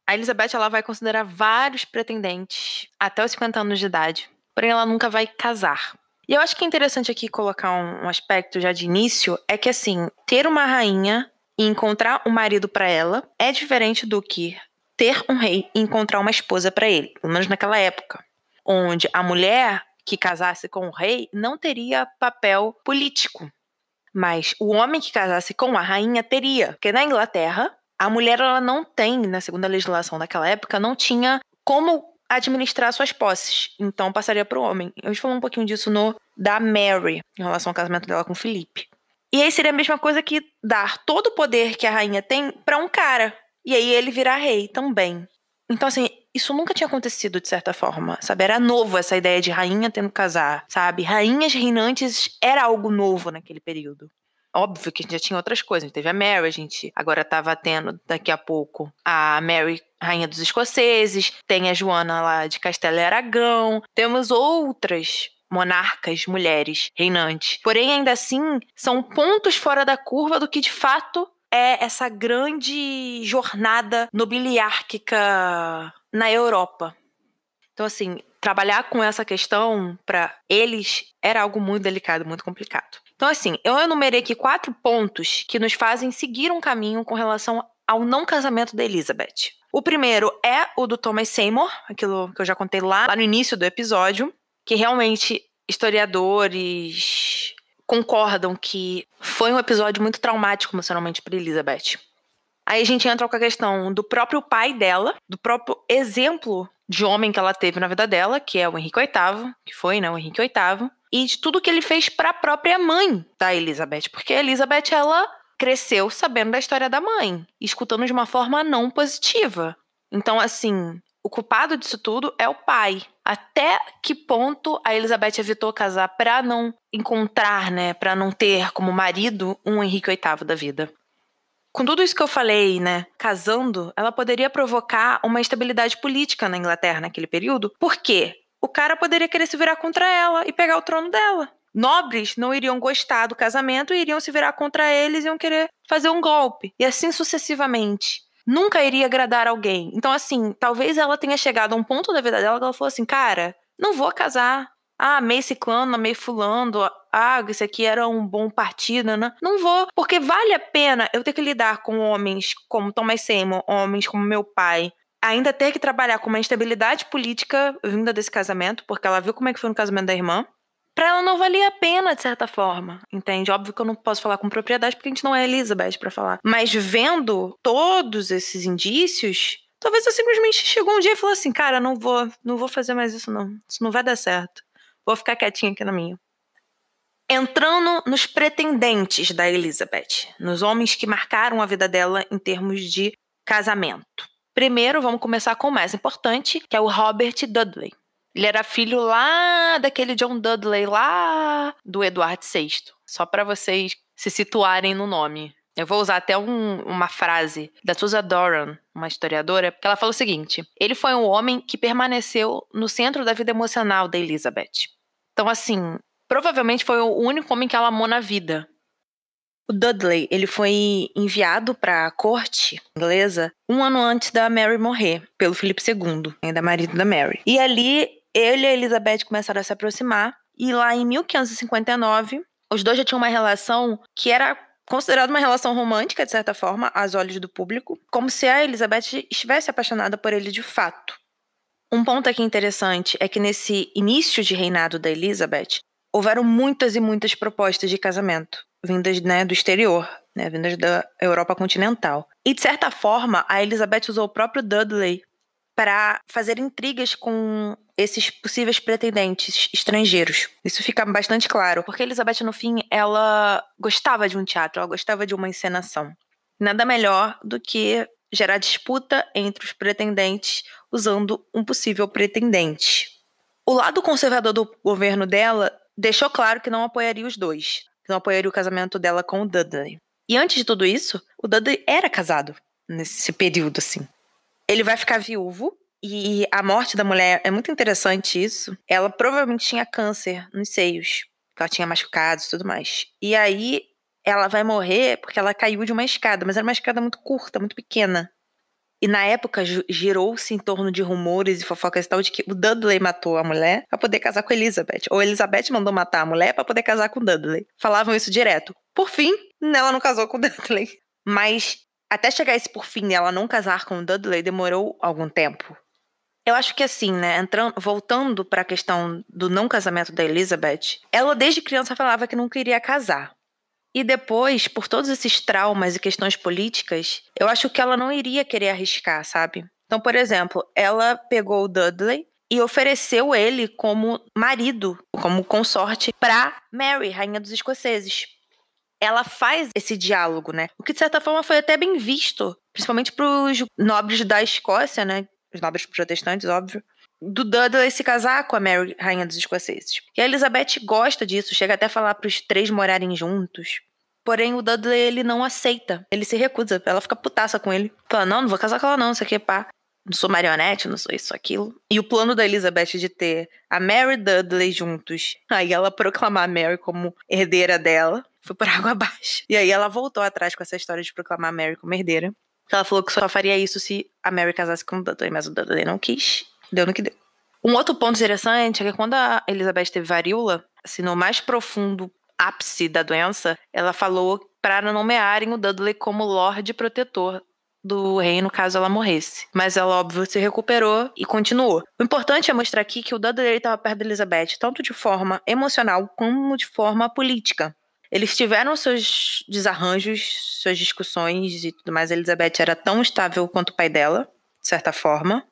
A Elizabeth ela vai considerar vários pretendentes até os 50 anos de idade, porém ela nunca vai casar. E eu acho que é interessante aqui colocar um, um aspecto já de início é que assim, ter uma rainha e encontrar um marido para ela é diferente do que ter um rei e encontrar uma esposa para ele, pelo menos naquela época, onde a mulher que casasse com o rei não teria papel político. Mas o homem que casasse com a rainha teria, porque na Inglaterra a mulher ela não tem, na segunda legislação daquela época, não tinha como administrar suas posses. Então passaria para o homem. Eu falou um pouquinho disso no da Mary, em relação ao casamento dela com Felipe. E aí seria a mesma coisa que dar todo o poder que a rainha tem para um cara. E aí ele virar rei também. Então, assim, isso nunca tinha acontecido de certa forma, sabe? Era novo essa ideia de rainha tendo que casar, sabe? Rainhas reinantes era algo novo naquele período. Óbvio que a gente já tinha outras coisas. A gente teve a Mary, a gente agora estava tendo daqui a pouco a Mary, rainha dos escoceses, tem a Joana lá de Castelo e Aragão, temos outras monarcas mulheres reinantes. Porém, ainda assim, são pontos fora da curva do que de fato é essa grande jornada nobiliárquica na Europa. Então, assim, trabalhar com essa questão para eles era algo muito delicado, muito complicado. Então, assim, eu enumerei aqui quatro pontos que nos fazem seguir um caminho com relação ao não casamento da Elizabeth. O primeiro é o do Thomas Seymour, aquilo que eu já contei lá, lá no início do episódio, que realmente historiadores concordam que foi um episódio muito traumático emocionalmente para Elizabeth. Aí a gente entra com a questão do próprio pai dela, do próprio exemplo de homem que ela teve na vida dela, que é o Henrique VIII, que foi, né, o Henrique VIII, e de tudo que ele fez para a própria mãe da Elizabeth, porque a Elizabeth ela cresceu sabendo da história da mãe, escutando de uma forma não positiva. Então, assim, o culpado disso tudo é o pai. Até que ponto a Elizabeth evitou casar para não encontrar, né, para não ter como marido um Henrique VIII da vida? Com tudo isso que eu falei, né, casando, ela poderia provocar uma instabilidade política na Inglaterra naquele período. Por quê? O cara poderia querer se virar contra ela e pegar o trono dela. Nobres não iriam gostar do casamento e iriam se virar contra eles e iam querer fazer um golpe. E assim sucessivamente nunca iria agradar alguém. Então, assim, talvez ela tenha chegado a um ponto da vida dela que ela falou assim: cara, não vou casar. Ah, amei ciclano, amei fulano. Ah, esse aqui era um bom partido, né? Não vou, porque vale a pena eu ter que lidar com homens como Thomas Seymour, homens como meu pai, ainda ter que trabalhar com uma instabilidade política vinda desse casamento, porque ela viu como é que foi no casamento da irmã para ela não valia a pena, de certa forma, entende? Óbvio que eu não posso falar com propriedade porque a gente não é Elizabeth para falar. Mas vendo todos esses indícios, talvez eu simplesmente chegou um dia e falou assim: "Cara, não vou, não vou fazer mais isso não. Isso não vai dar certo. Vou ficar quietinha aqui na minha." Entrando nos pretendentes da Elizabeth, nos homens que marcaram a vida dela em termos de casamento. Primeiro, vamos começar com o mais importante, que é o Robert Dudley. Ele era filho lá daquele John Dudley, lá do Eduardo VI. Só para vocês se situarem no nome. Eu vou usar até um, uma frase da Susan Doran, uma historiadora, que ela fala o seguinte: ele foi um homem que permaneceu no centro da vida emocional da Elizabeth. Então, assim, provavelmente foi o único homem que ela amou na vida. O Dudley, ele foi enviado para a corte inglesa um ano antes da Mary morrer, pelo Felipe II, ainda marido da Mary. E ali ele e a Elizabeth começaram a se aproximar. E lá em 1559, os dois já tinham uma relação que era considerada uma relação romântica, de certa forma, aos olhos do público, como se a Elizabeth estivesse apaixonada por ele de fato. Um ponto aqui interessante é que nesse início de reinado da Elizabeth, houveram muitas e muitas propostas de casamento, vindas né, do exterior, né, vindas da Europa continental. E, de certa forma, a Elizabeth usou o próprio Dudley para fazer intrigas com esses possíveis pretendentes estrangeiros. Isso fica bastante claro, porque Elizabeth, no fim, ela gostava de um teatro, ela gostava de uma encenação. Nada melhor do que gerar disputa entre os pretendentes usando um possível pretendente. O lado conservador do governo dela deixou claro que não apoiaria os dois, que não apoiaria o casamento dela com o Dudley. E antes de tudo isso, o Dudley era casado nesse período, assim. Ele vai ficar viúvo e a morte da mulher é muito interessante isso. Ela provavelmente tinha câncer nos seios, ela tinha machucados e tudo mais. E aí ela vai morrer porque ela caiu de uma escada, mas era uma escada muito curta, muito pequena. E na época girou-se em torno de rumores e fofocas e tal de que o Dudley matou a mulher para poder casar com Elizabeth. Ou Elizabeth mandou matar a mulher para poder casar com o Dudley. Falavam isso direto. Por fim, ela não casou com o Dudley. Mas até chegar esse por fim ela não casar com o Dudley demorou algum tempo. Eu acho que assim, né, entrando, voltando para a questão do não casamento da Elizabeth, ela desde criança falava que não queria casar. E depois, por todos esses traumas e questões políticas, eu acho que ela não iria querer arriscar, sabe? Então, por exemplo, ela pegou o Dudley e ofereceu ele como marido, como consorte para Mary, rainha dos escoceses ela faz esse diálogo, né? O que de certa forma foi até bem visto, principalmente para os nobres da Escócia, né? Os nobres protestantes, óbvio. Do Dudley se casar com a Mary, rainha dos escoceses. E a Elizabeth gosta disso, chega até a falar para os três morarem juntos. Porém, o Dudley, ele não aceita. Ele se recusa. Ela fica putaça com ele. Fala, não, não vou casar com ela não, isso aqui é pá. Não sou marionete, não sou isso, aquilo. E o plano da Elizabeth de ter a Mary Dudley juntos, aí ela proclamar a Mary como herdeira dela, foi por água abaixo. E aí ela voltou atrás com essa história de proclamar a Mary como herdeira. Ela falou que só faria isso se a Mary casasse com o Dudley, mas o Dudley não quis. Deu no que deu. Um outro ponto interessante é que quando a Elizabeth teve varíola, assim, no mais profundo ápice da doença, ela falou para nomearem o Dudley como Lorde Protetor do reino caso ela morresse. Mas ela, óbvio, se recuperou e continuou. O importante é mostrar aqui que o Dudley estava perto da Elizabeth, tanto de forma emocional como de forma política. Eles tiveram seus desarranjos, suas discussões e tudo mais. A Elizabeth era tão estável quanto o pai dela, de certa forma.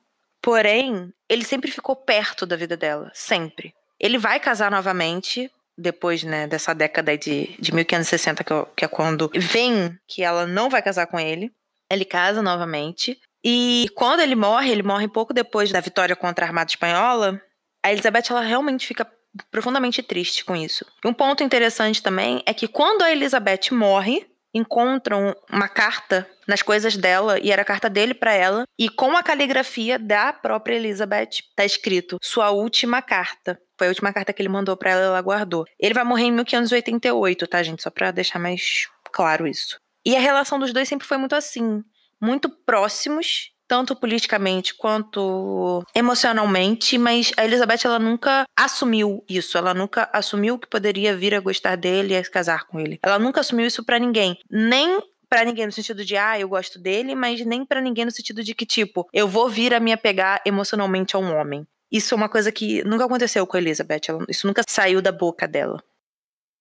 Porém, ele sempre ficou perto da vida dela, sempre. Ele vai casar novamente depois né, dessa década de, de 1560, que é, que é quando vem que ela não vai casar com ele. Ele casa novamente. E quando ele morre, ele morre pouco depois da vitória contra a Armada Espanhola. A Elizabeth ela realmente fica profundamente triste com isso. Um ponto interessante também é que quando a Elizabeth morre, encontram uma carta nas coisas dela e era a carta dele para ela e com a caligrafia da própria Elizabeth tá escrito sua última carta. Foi a última carta que ele mandou para ela, ela guardou. Ele vai morrer em 1588, tá, gente? Só para deixar mais claro isso. E a relação dos dois sempre foi muito assim, muito próximos tanto politicamente quanto emocionalmente, mas a Elizabeth ela nunca assumiu isso, ela nunca assumiu que poderia vir a gostar dele e a se casar com ele. Ela nunca assumiu isso para ninguém, nem para ninguém no sentido de ah, eu gosto dele, mas nem para ninguém no sentido de que tipo, eu vou vir a me apegar emocionalmente a um homem. Isso é uma coisa que nunca aconteceu com a Elizabeth, ela, isso nunca saiu da boca dela.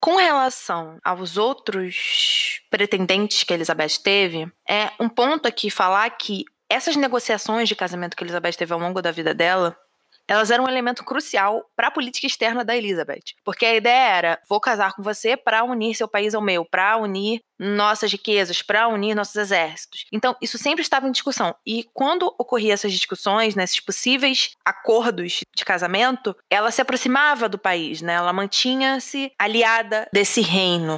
Com relação aos outros pretendentes que a Elizabeth teve, é um ponto aqui falar que essas negociações de casamento que Elizabeth teve ao longo da vida dela, elas eram um elemento crucial para a política externa da Elizabeth. Porque a ideia era: vou casar com você para unir seu país ao meu, para unir nossas riquezas, para unir nossos exércitos. Então, isso sempre estava em discussão. E quando ocorriam essas discussões, nesses né, possíveis acordos de casamento, ela se aproximava do país, né? Ela mantinha-se aliada desse reino.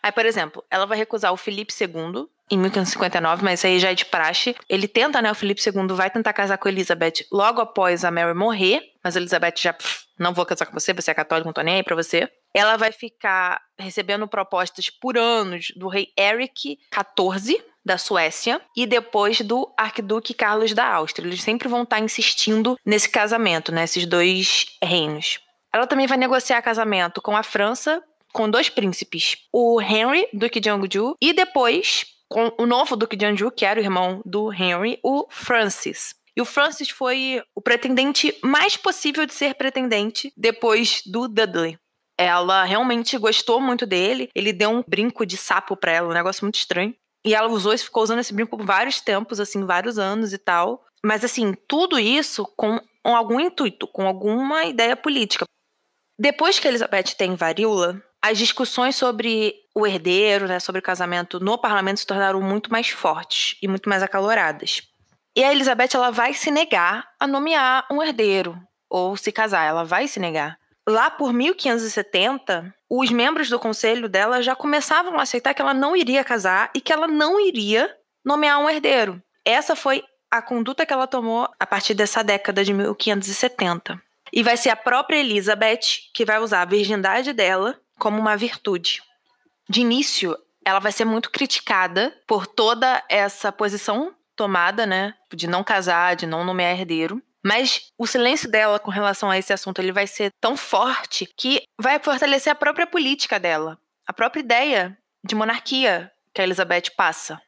Aí, por exemplo, ela vai recusar o Felipe II, em 1559, mas aí já é de praxe. Ele tenta, né? O Felipe II vai tentar casar com Elizabeth logo após a Mary morrer, mas Elizabeth já, pff, não vou casar com você, você é católico, não tô nem aí pra você. Ela vai ficar recebendo propostas por anos do rei Eric XIV, da Suécia, e depois do arquiduque Carlos da Áustria. Eles sempre vão estar insistindo nesse casamento, né, dois reinos. Ela também vai negociar casamento com a França, com dois príncipes, o Henry, duque de Anjou, e depois com o novo Duque de Anjou, que era o irmão do Henry, o Francis. E o Francis foi o pretendente mais possível de ser pretendente depois do Dudley. Ela realmente gostou muito dele. Ele deu um brinco de sapo para ela, um negócio muito estranho. E ela usou, ficou usando esse brinco por vários tempos, assim, vários anos e tal. Mas assim, tudo isso com algum intuito, com alguma ideia política. Depois que Elizabeth tem varíola, as discussões sobre o herdeiro, né, sobre o casamento no parlamento se tornaram muito mais fortes e muito mais acaloradas. E a Elizabeth ela vai se negar a nomear um herdeiro ou se casar, ela vai se negar. Lá por 1570, os membros do conselho dela já começavam a aceitar que ela não iria casar e que ela não iria nomear um herdeiro. Essa foi a conduta que ela tomou a partir dessa década de 1570. E vai ser a própria Elizabeth que vai usar a virgindade dela como uma virtude. De início, ela vai ser muito criticada por toda essa posição tomada, né, de não casar, de não nomear herdeiro. Mas o silêncio dela com relação a esse assunto ele vai ser tão forte que vai fortalecer a própria política dela, a própria ideia de monarquia que a Elizabeth passa.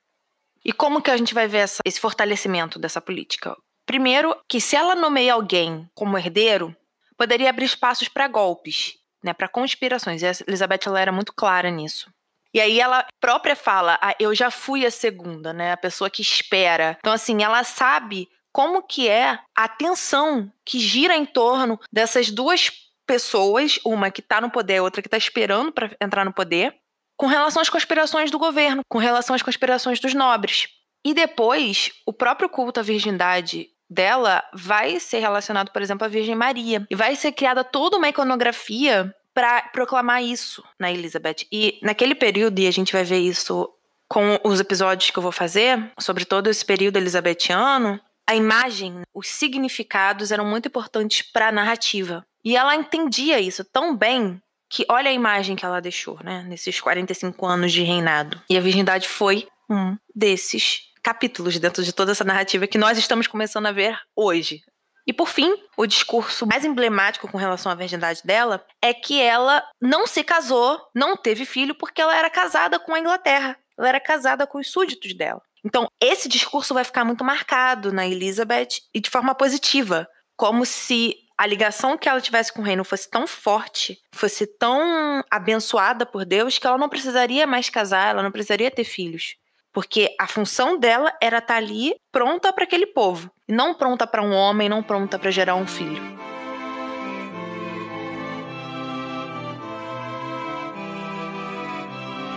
E como que a gente vai ver essa, esse fortalecimento dessa política? Primeiro, que se ela nomeia alguém como herdeiro, poderia abrir espaços para golpes né, para conspirações. E a Elizabeth ela era muito clara nisso. E aí ela própria fala: ah, "Eu já fui a segunda, né, a pessoa que espera". Então assim, ela sabe como que é a tensão que gira em torno dessas duas pessoas, uma que está no poder, outra que está esperando para entrar no poder, com relação às conspirações do governo, com relação às conspirações dos nobres. E depois, o próprio culto à virgindade dela vai ser relacionado, por exemplo, à Virgem Maria. E vai ser criada toda uma iconografia para proclamar isso na Elizabeth. E naquele período, e a gente vai ver isso com os episódios que eu vou fazer sobre todo esse período elizabetiano, a imagem, os significados eram muito importantes para a narrativa. E ela entendia isso tão bem que olha a imagem que ela deixou, né, nesses 45 anos de reinado. E a virgindade foi um desses capítulos dentro de toda essa narrativa que nós estamos começando a ver hoje. E por fim, o discurso mais emblemático com relação à virgindade dela é que ela não se casou, não teve filho, porque ela era casada com a Inglaterra. Ela era casada com os súditos dela. Então, esse discurso vai ficar muito marcado na Elizabeth e de forma positiva, como se a ligação que ela tivesse com o reino fosse tão forte, fosse tão abençoada por Deus, que ela não precisaria mais casar, ela não precisaria ter filhos. Porque a função dela era estar tá ali pronta para aquele povo, não pronta para um homem, não pronta para gerar um filho.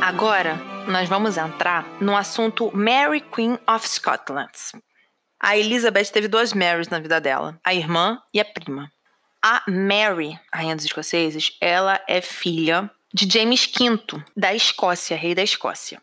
Agora, nós vamos entrar no assunto Mary Queen of Scotland. A Elizabeth teve duas Marys na vida dela, a irmã e a prima. A Mary, a rainha dos escoceses, ela é filha de James V, da Escócia, rei da Escócia,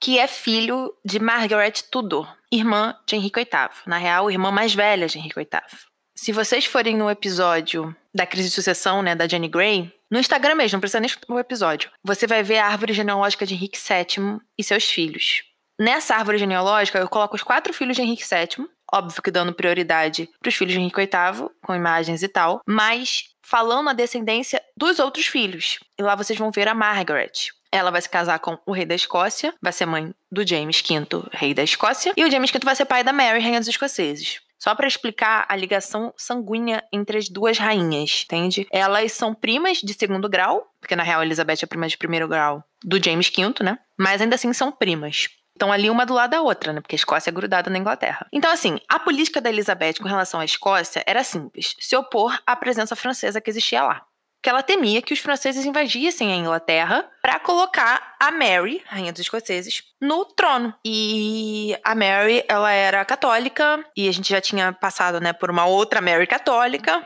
que é filho de Margaret Tudor, irmã de Henrique VIII. Na real, irmã mais velha de Henrique VIII. Se vocês forem no episódio da crise de sucessão, né, da Jenny Gray, no Instagram mesmo, não precisa nem o episódio, você vai ver a árvore genealógica de Henrique VII e seus filhos. Nessa árvore genealógica, eu coloco os quatro filhos de Henrique VII, óbvio que dando prioridade para os filhos de Henrique VIII, com imagens e tal, mas falando a descendência dos outros filhos. E lá vocês vão ver a Margaret. Ela vai se casar com o rei da Escócia, vai ser mãe do James V, rei da Escócia, e o James V vai ser pai da Mary, rainha dos escoceses. Só para explicar a ligação sanguínea entre as duas rainhas, entende? Elas são primas de segundo grau, porque na real Elizabeth é prima de primeiro grau do James V, né? Mas ainda assim são primas. Estão ali uma do lado da outra, né? Porque a Escócia é grudada na Inglaterra. Então, assim, a política da Elizabeth com relação à Escócia era simples: se opor à presença francesa que existia lá que ela temia que os franceses invadissem a Inglaterra para colocar a Mary, rainha dos escoceses, no trono. E a Mary, ela era católica e a gente já tinha passado, né, por uma outra Mary católica,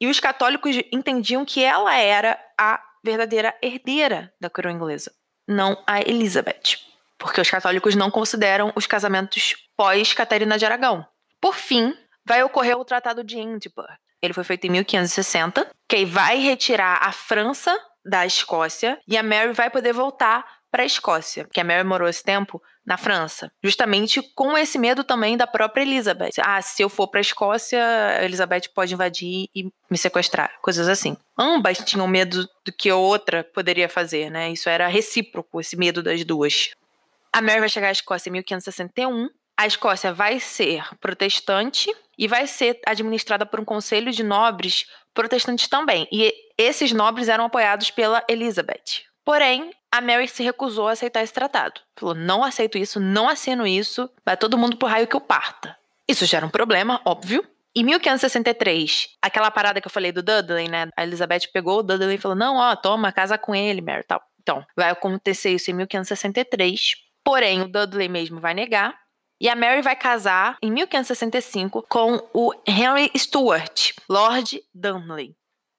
e os católicos entendiam que ela era a verdadeira herdeira da coroa inglesa, não a Elizabeth, porque os católicos não consideram os casamentos pós Catarina de Aragão. Por fim, vai ocorrer o Tratado de Edinburgh, ele foi feito em 1560, que vai retirar a França da Escócia e a Mary vai poder voltar para a Escócia, porque a Mary morou esse tempo na França, justamente com esse medo também da própria Elizabeth. Ah, se eu for para a Escócia, a Elizabeth pode invadir e me sequestrar, coisas assim. Ambas tinham medo do que a outra poderia fazer, né? Isso era recíproco, esse medo das duas. A Mary vai chegar à Escócia em 1561 a Escócia vai ser protestante e vai ser administrada por um conselho de nobres protestantes também. E esses nobres eram apoiados pela Elizabeth. Porém, a Mary se recusou a aceitar esse tratado. Falou: não aceito isso, não assino isso, vai todo mundo pro raio que eu parta. Isso gera um problema, óbvio. Em 1563, aquela parada que eu falei do Dudley, né? A Elizabeth pegou o Dudley e falou: não, ó, toma, casa com ele, Mary tal. Então, vai acontecer isso em 1563. Porém, o Dudley mesmo vai negar. E a Mary vai casar em 1565 com o Henry Stuart, Lord Dunley.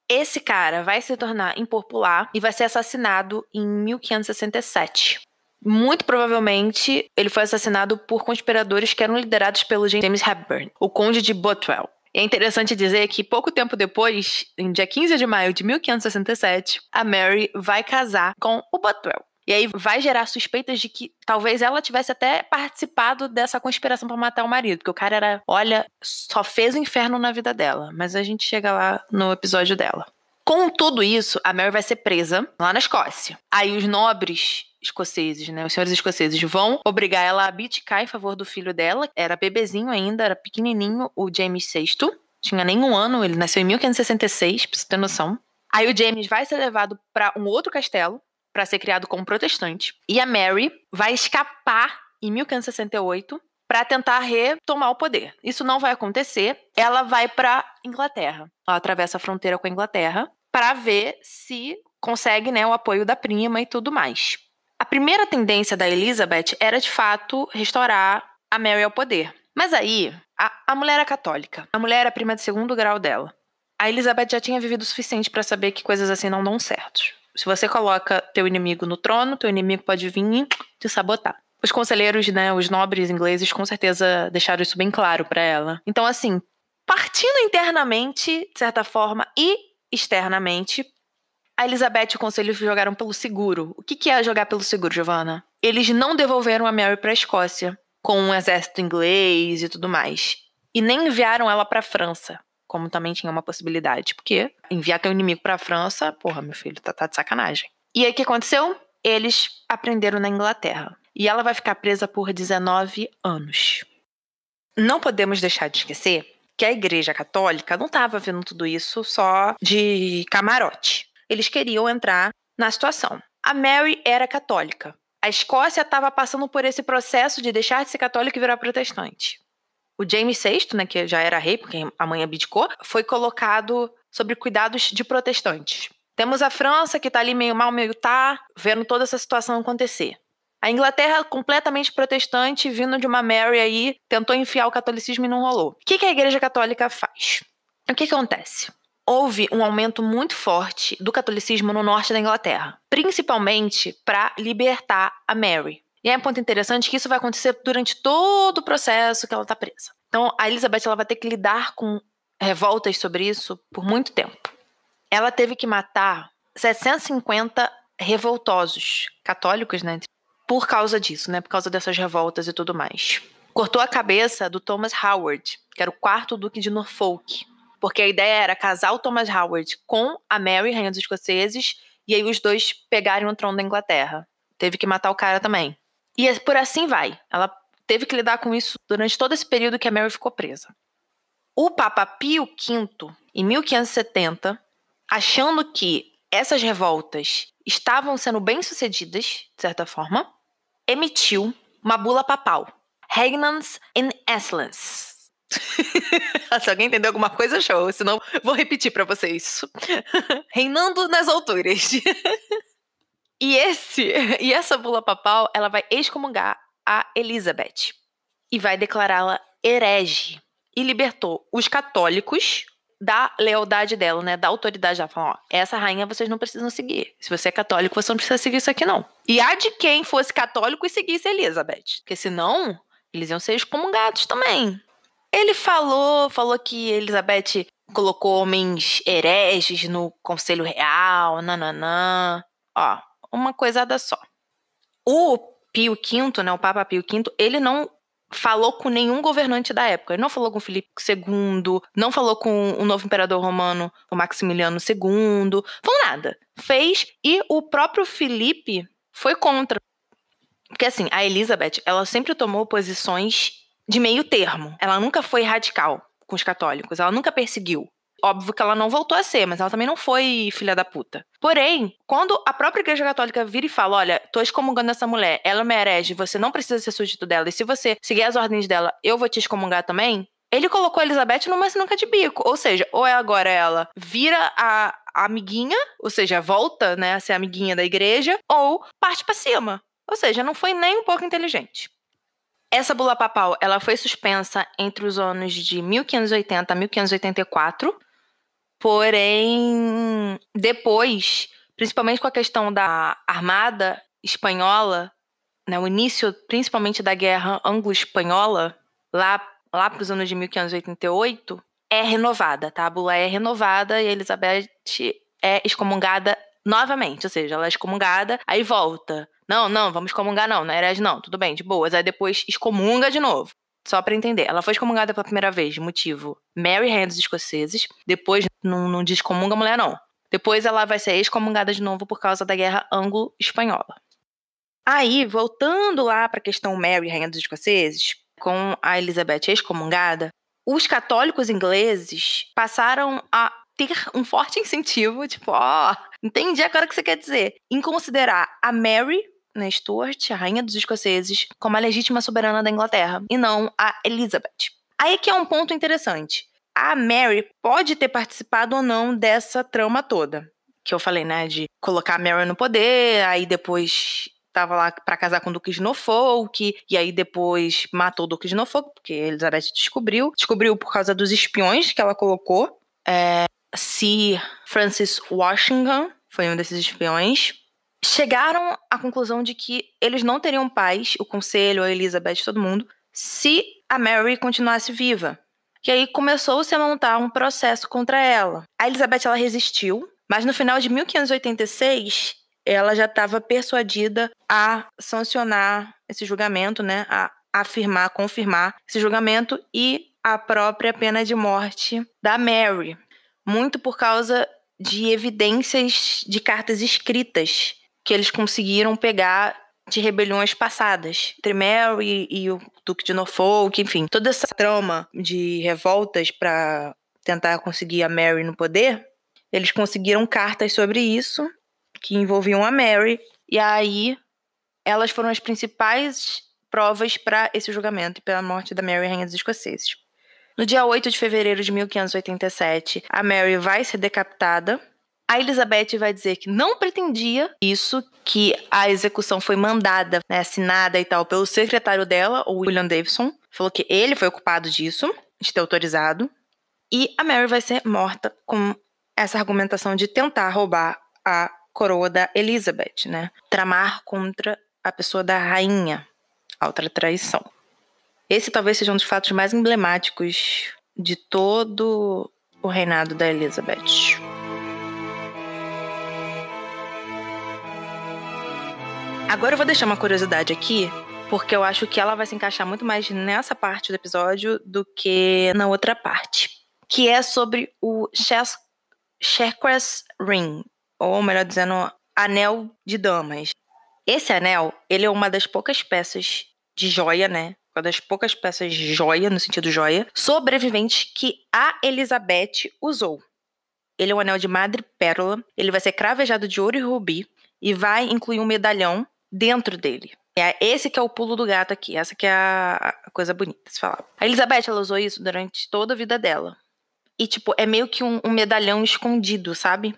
Esse cara vai se tornar impopular e vai ser assassinado em 1567. Muito provavelmente ele foi assassinado por conspiradores que eram liderados pelo James Hepburn, o Conde de Bothwell. É interessante dizer que pouco tempo depois, em dia 15 de maio de 1567, a Mary vai casar com o Bothwell. E aí vai gerar suspeitas de que talvez ela tivesse até participado dessa conspiração para matar o marido, porque o cara era, olha, só fez o inferno na vida dela, mas a gente chega lá no episódio dela. Com tudo isso, a Mary vai ser presa lá na Escócia. Aí os nobres escoceses, né, os senhores escoceses vão obrigar ela a abdicar em favor do filho dela, era bebezinho ainda, era pequenininho, o James VI, tinha nenhum ano, ele nasceu em 1566, pra você ter noção. Aí o James vai ser levado para um outro castelo, para ser criado como protestante. E a Mary vai escapar em 1568 para tentar retomar o poder. Isso não vai acontecer. Ela vai para Inglaterra. Ela atravessa a fronteira com a Inglaterra para ver se consegue né, o apoio da prima e tudo mais. A primeira tendência da Elizabeth era de fato restaurar a Mary ao poder. Mas aí, a, a mulher era católica. A mulher era prima de segundo grau dela. A Elizabeth já tinha vivido o suficiente para saber que coisas assim não dão certo. Se você coloca teu inimigo no trono, teu inimigo pode vir te sabotar. Os conselheiros, né, os nobres ingleses, com certeza deixaram isso bem claro para ela. Então, assim, partindo internamente, de certa forma, e externamente, a Elizabeth e o conselho jogaram pelo seguro. O que, que é jogar pelo seguro, Giovanna? Eles não devolveram a Mary para a Escócia, com um exército inglês e tudo mais. E nem enviaram ela para a França como também tinha uma possibilidade, porque enviar teu inimigo para a França, porra, meu filho, tá, tá de sacanagem. E aí o que aconteceu? Eles aprenderam na Inglaterra. E ela vai ficar presa por 19 anos. Não podemos deixar de esquecer que a Igreja Católica não estava vendo tudo isso só de camarote. Eles queriam entrar na situação. A Mary era católica. A Escócia estava passando por esse processo de deixar de ser católica e virar protestante. O James VI, né, que já era rei, porque a mãe abdicou, foi colocado sobre cuidados de protestantes. Temos a França, que tá ali meio mal, meio tá, vendo toda essa situação acontecer. A Inglaterra, completamente protestante, vindo de uma Mary aí, tentou enfiar o catolicismo e não rolou. O que, que a Igreja Católica faz? O que, que acontece? Houve um aumento muito forte do catolicismo no norte da Inglaterra, principalmente para libertar a Mary. E é um ponto interessante que isso vai acontecer durante todo o processo que ela está presa. Então, a Elizabeth ela vai ter que lidar com revoltas sobre isso por muito tempo. Ela teve que matar 750 revoltosos católicos, né, por causa disso, né? Por causa dessas revoltas e tudo mais. Cortou a cabeça do Thomas Howard, que era o quarto duque de Norfolk. Porque a ideia era casar o Thomas Howard com a Mary, rainha dos escoceses, e aí os dois pegarem o trono da Inglaterra. Teve que matar o cara também. E é por assim vai. Ela teve que lidar com isso durante todo esse período que a Mary ficou presa. O Papa Pio V, em 1570, achando que essas revoltas estavam sendo bem-sucedidas, de certa forma, emitiu uma bula papal. Regnans in Excellence. Se alguém entendeu alguma coisa, show. Senão, vou repetir para vocês. Reinando nas alturas. e esse e essa bula papal, ela vai excomungar a Elizabeth e vai declará-la herege e libertou os católicos da lealdade dela, né? Da autoridade dela. Falando, ó, essa rainha vocês não precisam seguir. Se você é católico, você não precisa seguir isso aqui, não. E há de quem fosse católico e seguisse Elizabeth. Porque senão, eles iam ser excomungados também. Ele falou, falou que Elizabeth colocou homens hereges no Conselho Real, nananã. Ó, uma coisada só. O Pio V, né, o Papa Pio V, ele não falou com nenhum governante da época. Ele não falou com Filipe II, não falou com o novo imperador romano, o Maximiliano II, falou nada. Fez e o próprio Filipe foi contra. Porque assim, a Elizabeth, ela sempre tomou posições de meio termo. Ela nunca foi radical com os católicos, ela nunca perseguiu. Óbvio que ela não voltou a ser, mas ela também não foi filha da puta. Porém, quando a própria Igreja Católica vira e fala: olha, tô excomungando essa mulher, ela me herege, você não precisa ser súdito dela, e se você seguir as ordens dela, eu vou te excomungar também. Ele colocou a Elizabeth numa sinuca de bico. Ou seja, ou é agora ela vira a, a amiguinha, ou seja, volta né, a ser amiguinha da igreja, ou parte para cima. Ou seja, não foi nem um pouco inteligente. Essa bula papal, ela foi suspensa entre os anos de 1580 a 1584, Porém, depois, principalmente com a questão da armada espanhola, né, o início principalmente da guerra anglo-espanhola, lá, lá para os anos de 1588, é renovada, tá? A bula é renovada e Elizabeth é excomungada novamente, ou seja, ela é excomungada, aí volta. Não, não, vamos excomungar não, é herege não, tudo bem, de boas. Aí depois excomunga de novo. Só para entender, ela foi excomungada pela primeira vez motivo Mary, rainha dos escoceses. Depois não, não descomunga a mulher, não. Depois ela vai ser excomungada de novo por causa da guerra anglo-espanhola. Aí, voltando lá para a questão Mary, rainha dos escoceses, com a Elizabeth excomungada, os católicos ingleses passaram a ter um forte incentivo, tipo, ó, oh, entendi agora o que você quer dizer, em considerar a Mary né, Stuart, a rainha dos escoceses, como a legítima soberana da Inglaterra, e não a Elizabeth. Aí que é um ponto interessante. A Mary pode ter participado ou não dessa trama toda. Que eu falei, né, de colocar a Mary no poder, aí depois estava lá para casar com o Duque de Norfolk, e aí depois matou o Duque de Norfolk, porque Elizabeth descobriu. Descobriu por causa dos espiões que ela colocou. É, Sir Francis Washington foi um desses espiões chegaram à conclusão de que eles não teriam paz, o conselho, a Elizabeth, todo mundo, se a Mary continuasse viva. E aí começou-se a montar um processo contra ela. A Elizabeth ela resistiu, mas no final de 1586 ela já estava persuadida a sancionar esse julgamento, né, a afirmar, confirmar esse julgamento e a própria pena de morte da Mary, muito por causa de evidências de cartas escritas que eles conseguiram pegar de rebeliões passadas. Entre Mary e o Duque de Norfolk, enfim, toda essa trama de revoltas para tentar conseguir a Mary no poder, eles conseguiram cartas sobre isso que envolviam a Mary e aí elas foram as principais provas para esse julgamento e pela morte da Mary Rainha dos Escoceses. No dia 8 de fevereiro de 1587, a Mary vai ser decapitada A Elizabeth vai dizer que não pretendia isso, que a execução foi mandada, né, assinada e tal, pelo secretário dela, o William Davidson. Falou que ele foi o culpado disso, de ter autorizado. E a Mary vai ser morta com essa argumentação de tentar roubar a coroa da Elizabeth, né? Tramar contra a pessoa da rainha, outra traição. Esse talvez seja um dos fatos mais emblemáticos de todo o reinado da Elizabeth. Agora eu vou deixar uma curiosidade aqui, porque eu acho que ela vai se encaixar muito mais nessa parte do episódio do que na outra parte, que é sobre o Chakras Ring, ou melhor dizendo, Anel de Damas. Esse anel, ele é uma das poucas peças de joia, né? Uma das poucas peças de joia, no sentido joia, sobreviventes que a Elizabeth usou. Ele é um anel de madrepérola, ele vai ser cravejado de ouro e rubi e vai incluir um medalhão dentro dele. É esse que é o pulo do gato aqui, essa que é a, coisa bonita se falar. A Elizabeth, ela usou isso durante toda a vida dela. E, tipo, é meio que um, um medalhão escondido, sabe?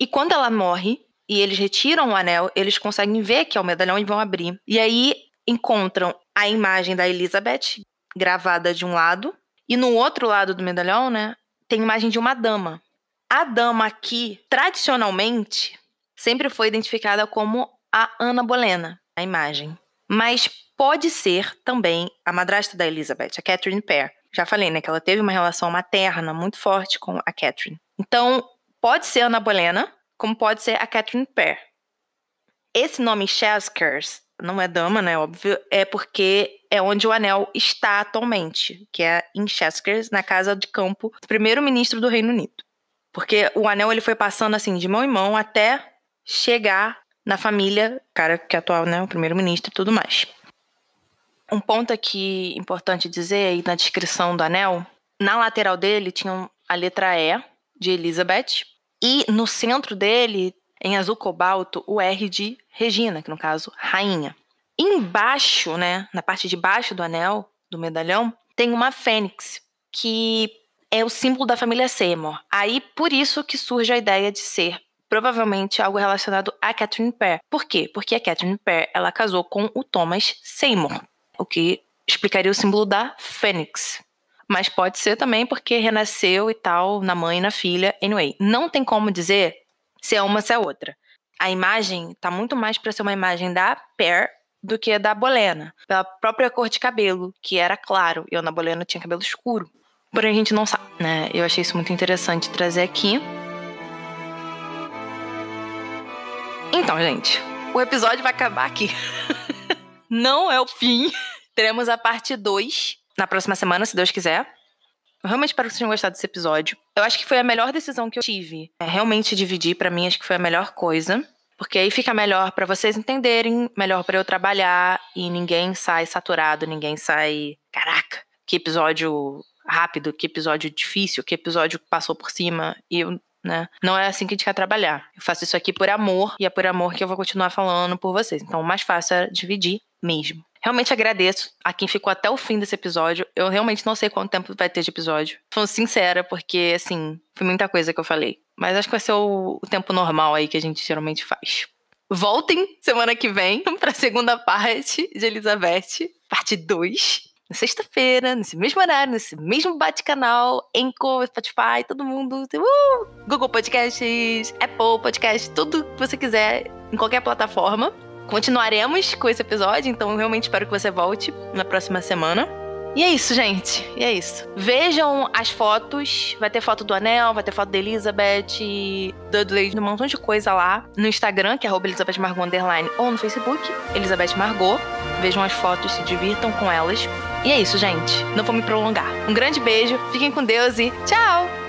E quando ela morre, e eles retiram o anel, eles conseguem ver que é o medalhão e vão abrir. E aí encontram a imagem da Elizabeth gravada de um lado, e no outro lado do medalhão, né, tem imagem de uma dama. A dama aqui, tradicionalmente, sempre foi identificada como a Ana Bolena, a imagem. Mas pode ser também a madrasta da Elizabeth, a Catherine Pear. Já falei, né, que ela teve uma relação materna muito forte com a Catherine. Então, pode ser Ana Bolena, como pode ser a Catherine Pear. Esse nome Shaskers não é dama, né, óbvio, é porque é onde o anel está atualmente, que é em Shaskers, na casa de campo do primeiro-ministro do Reino Unido. Porque o anel ele foi passando assim de mão em mão até chegar na família, cara que é atual, né, o primeiro-ministro e tudo mais. Um ponto aqui importante dizer aí na descrição do anel, na lateral dele tinha a letra E de Elizabeth e no centro dele, em azul cobalto, o R de Regina, que no caso, rainha. Embaixo, né, na parte de baixo do anel, do medalhão, tem uma fênix, que é o símbolo da família Seymour. Aí, por isso que surge a ideia de ser provavelmente algo relacionado a Catherine Pear. Por quê? Porque a Catherine Pear, ela casou com o Thomas Seymour, o que explicaria o símbolo da fênix. Mas pode ser também porque renasceu e tal, na mãe e na filha. Anyway, não tem como dizer se é uma ou se é outra. A imagem tá muito mais para ser uma imagem da Pear do que da Bolena, pela própria cor de cabelo, que era claro, e a Ana Bolena tinha cabelo escuro. Porém, a gente não sabe, né? Eu achei isso muito interessante trazer aqui. Então, gente, o episódio vai acabar aqui. Não é o fim. Teremos a parte 2 na próxima semana, se Deus quiser. Eu realmente espero que vocês tenham gostado desse episódio. Eu acho que foi a melhor decisão que eu tive. É realmente dividir, para mim, acho que foi a melhor coisa. Porque aí fica melhor para vocês entenderem, melhor para eu trabalhar e ninguém sai saturado, ninguém sai. Caraca, que episódio rápido, que episódio difícil, que episódio passou por cima. E eu né? Não é assim que a gente quer trabalhar. Eu faço isso aqui por amor e é por amor que eu vou continuar falando por vocês. Então, o mais fácil é dividir mesmo. Realmente agradeço a quem ficou até o fim desse episódio. Eu realmente não sei quanto tempo vai ter de episódio. Falando sincera, porque, assim, foi muita coisa que eu falei. Mas acho que vai ser o, o tempo normal aí que a gente geralmente faz. Voltem semana que vem para a segunda parte de Elizabeth, parte 2 na sexta-feira, nesse mesmo horário, nesse mesmo bate-canal, Anchor, Spotify, todo mundo, uh, Google Podcasts, Apple Podcasts, tudo que você quiser, em qualquer plataforma. Continuaremos com esse episódio, então realmente espero que você volte na próxima semana. E é isso, gente. E é isso. Vejam as fotos. Vai ter foto do anel, vai ter foto da Elizabeth, Dudley, um montão de coisa lá. No Instagram, que é Elizabeth Margot Underline, ou no Facebook, Elizabeth Margot. Vejam as fotos, se divirtam com elas. E é isso, gente. Não vou me prolongar. Um grande beijo, fiquem com Deus e tchau!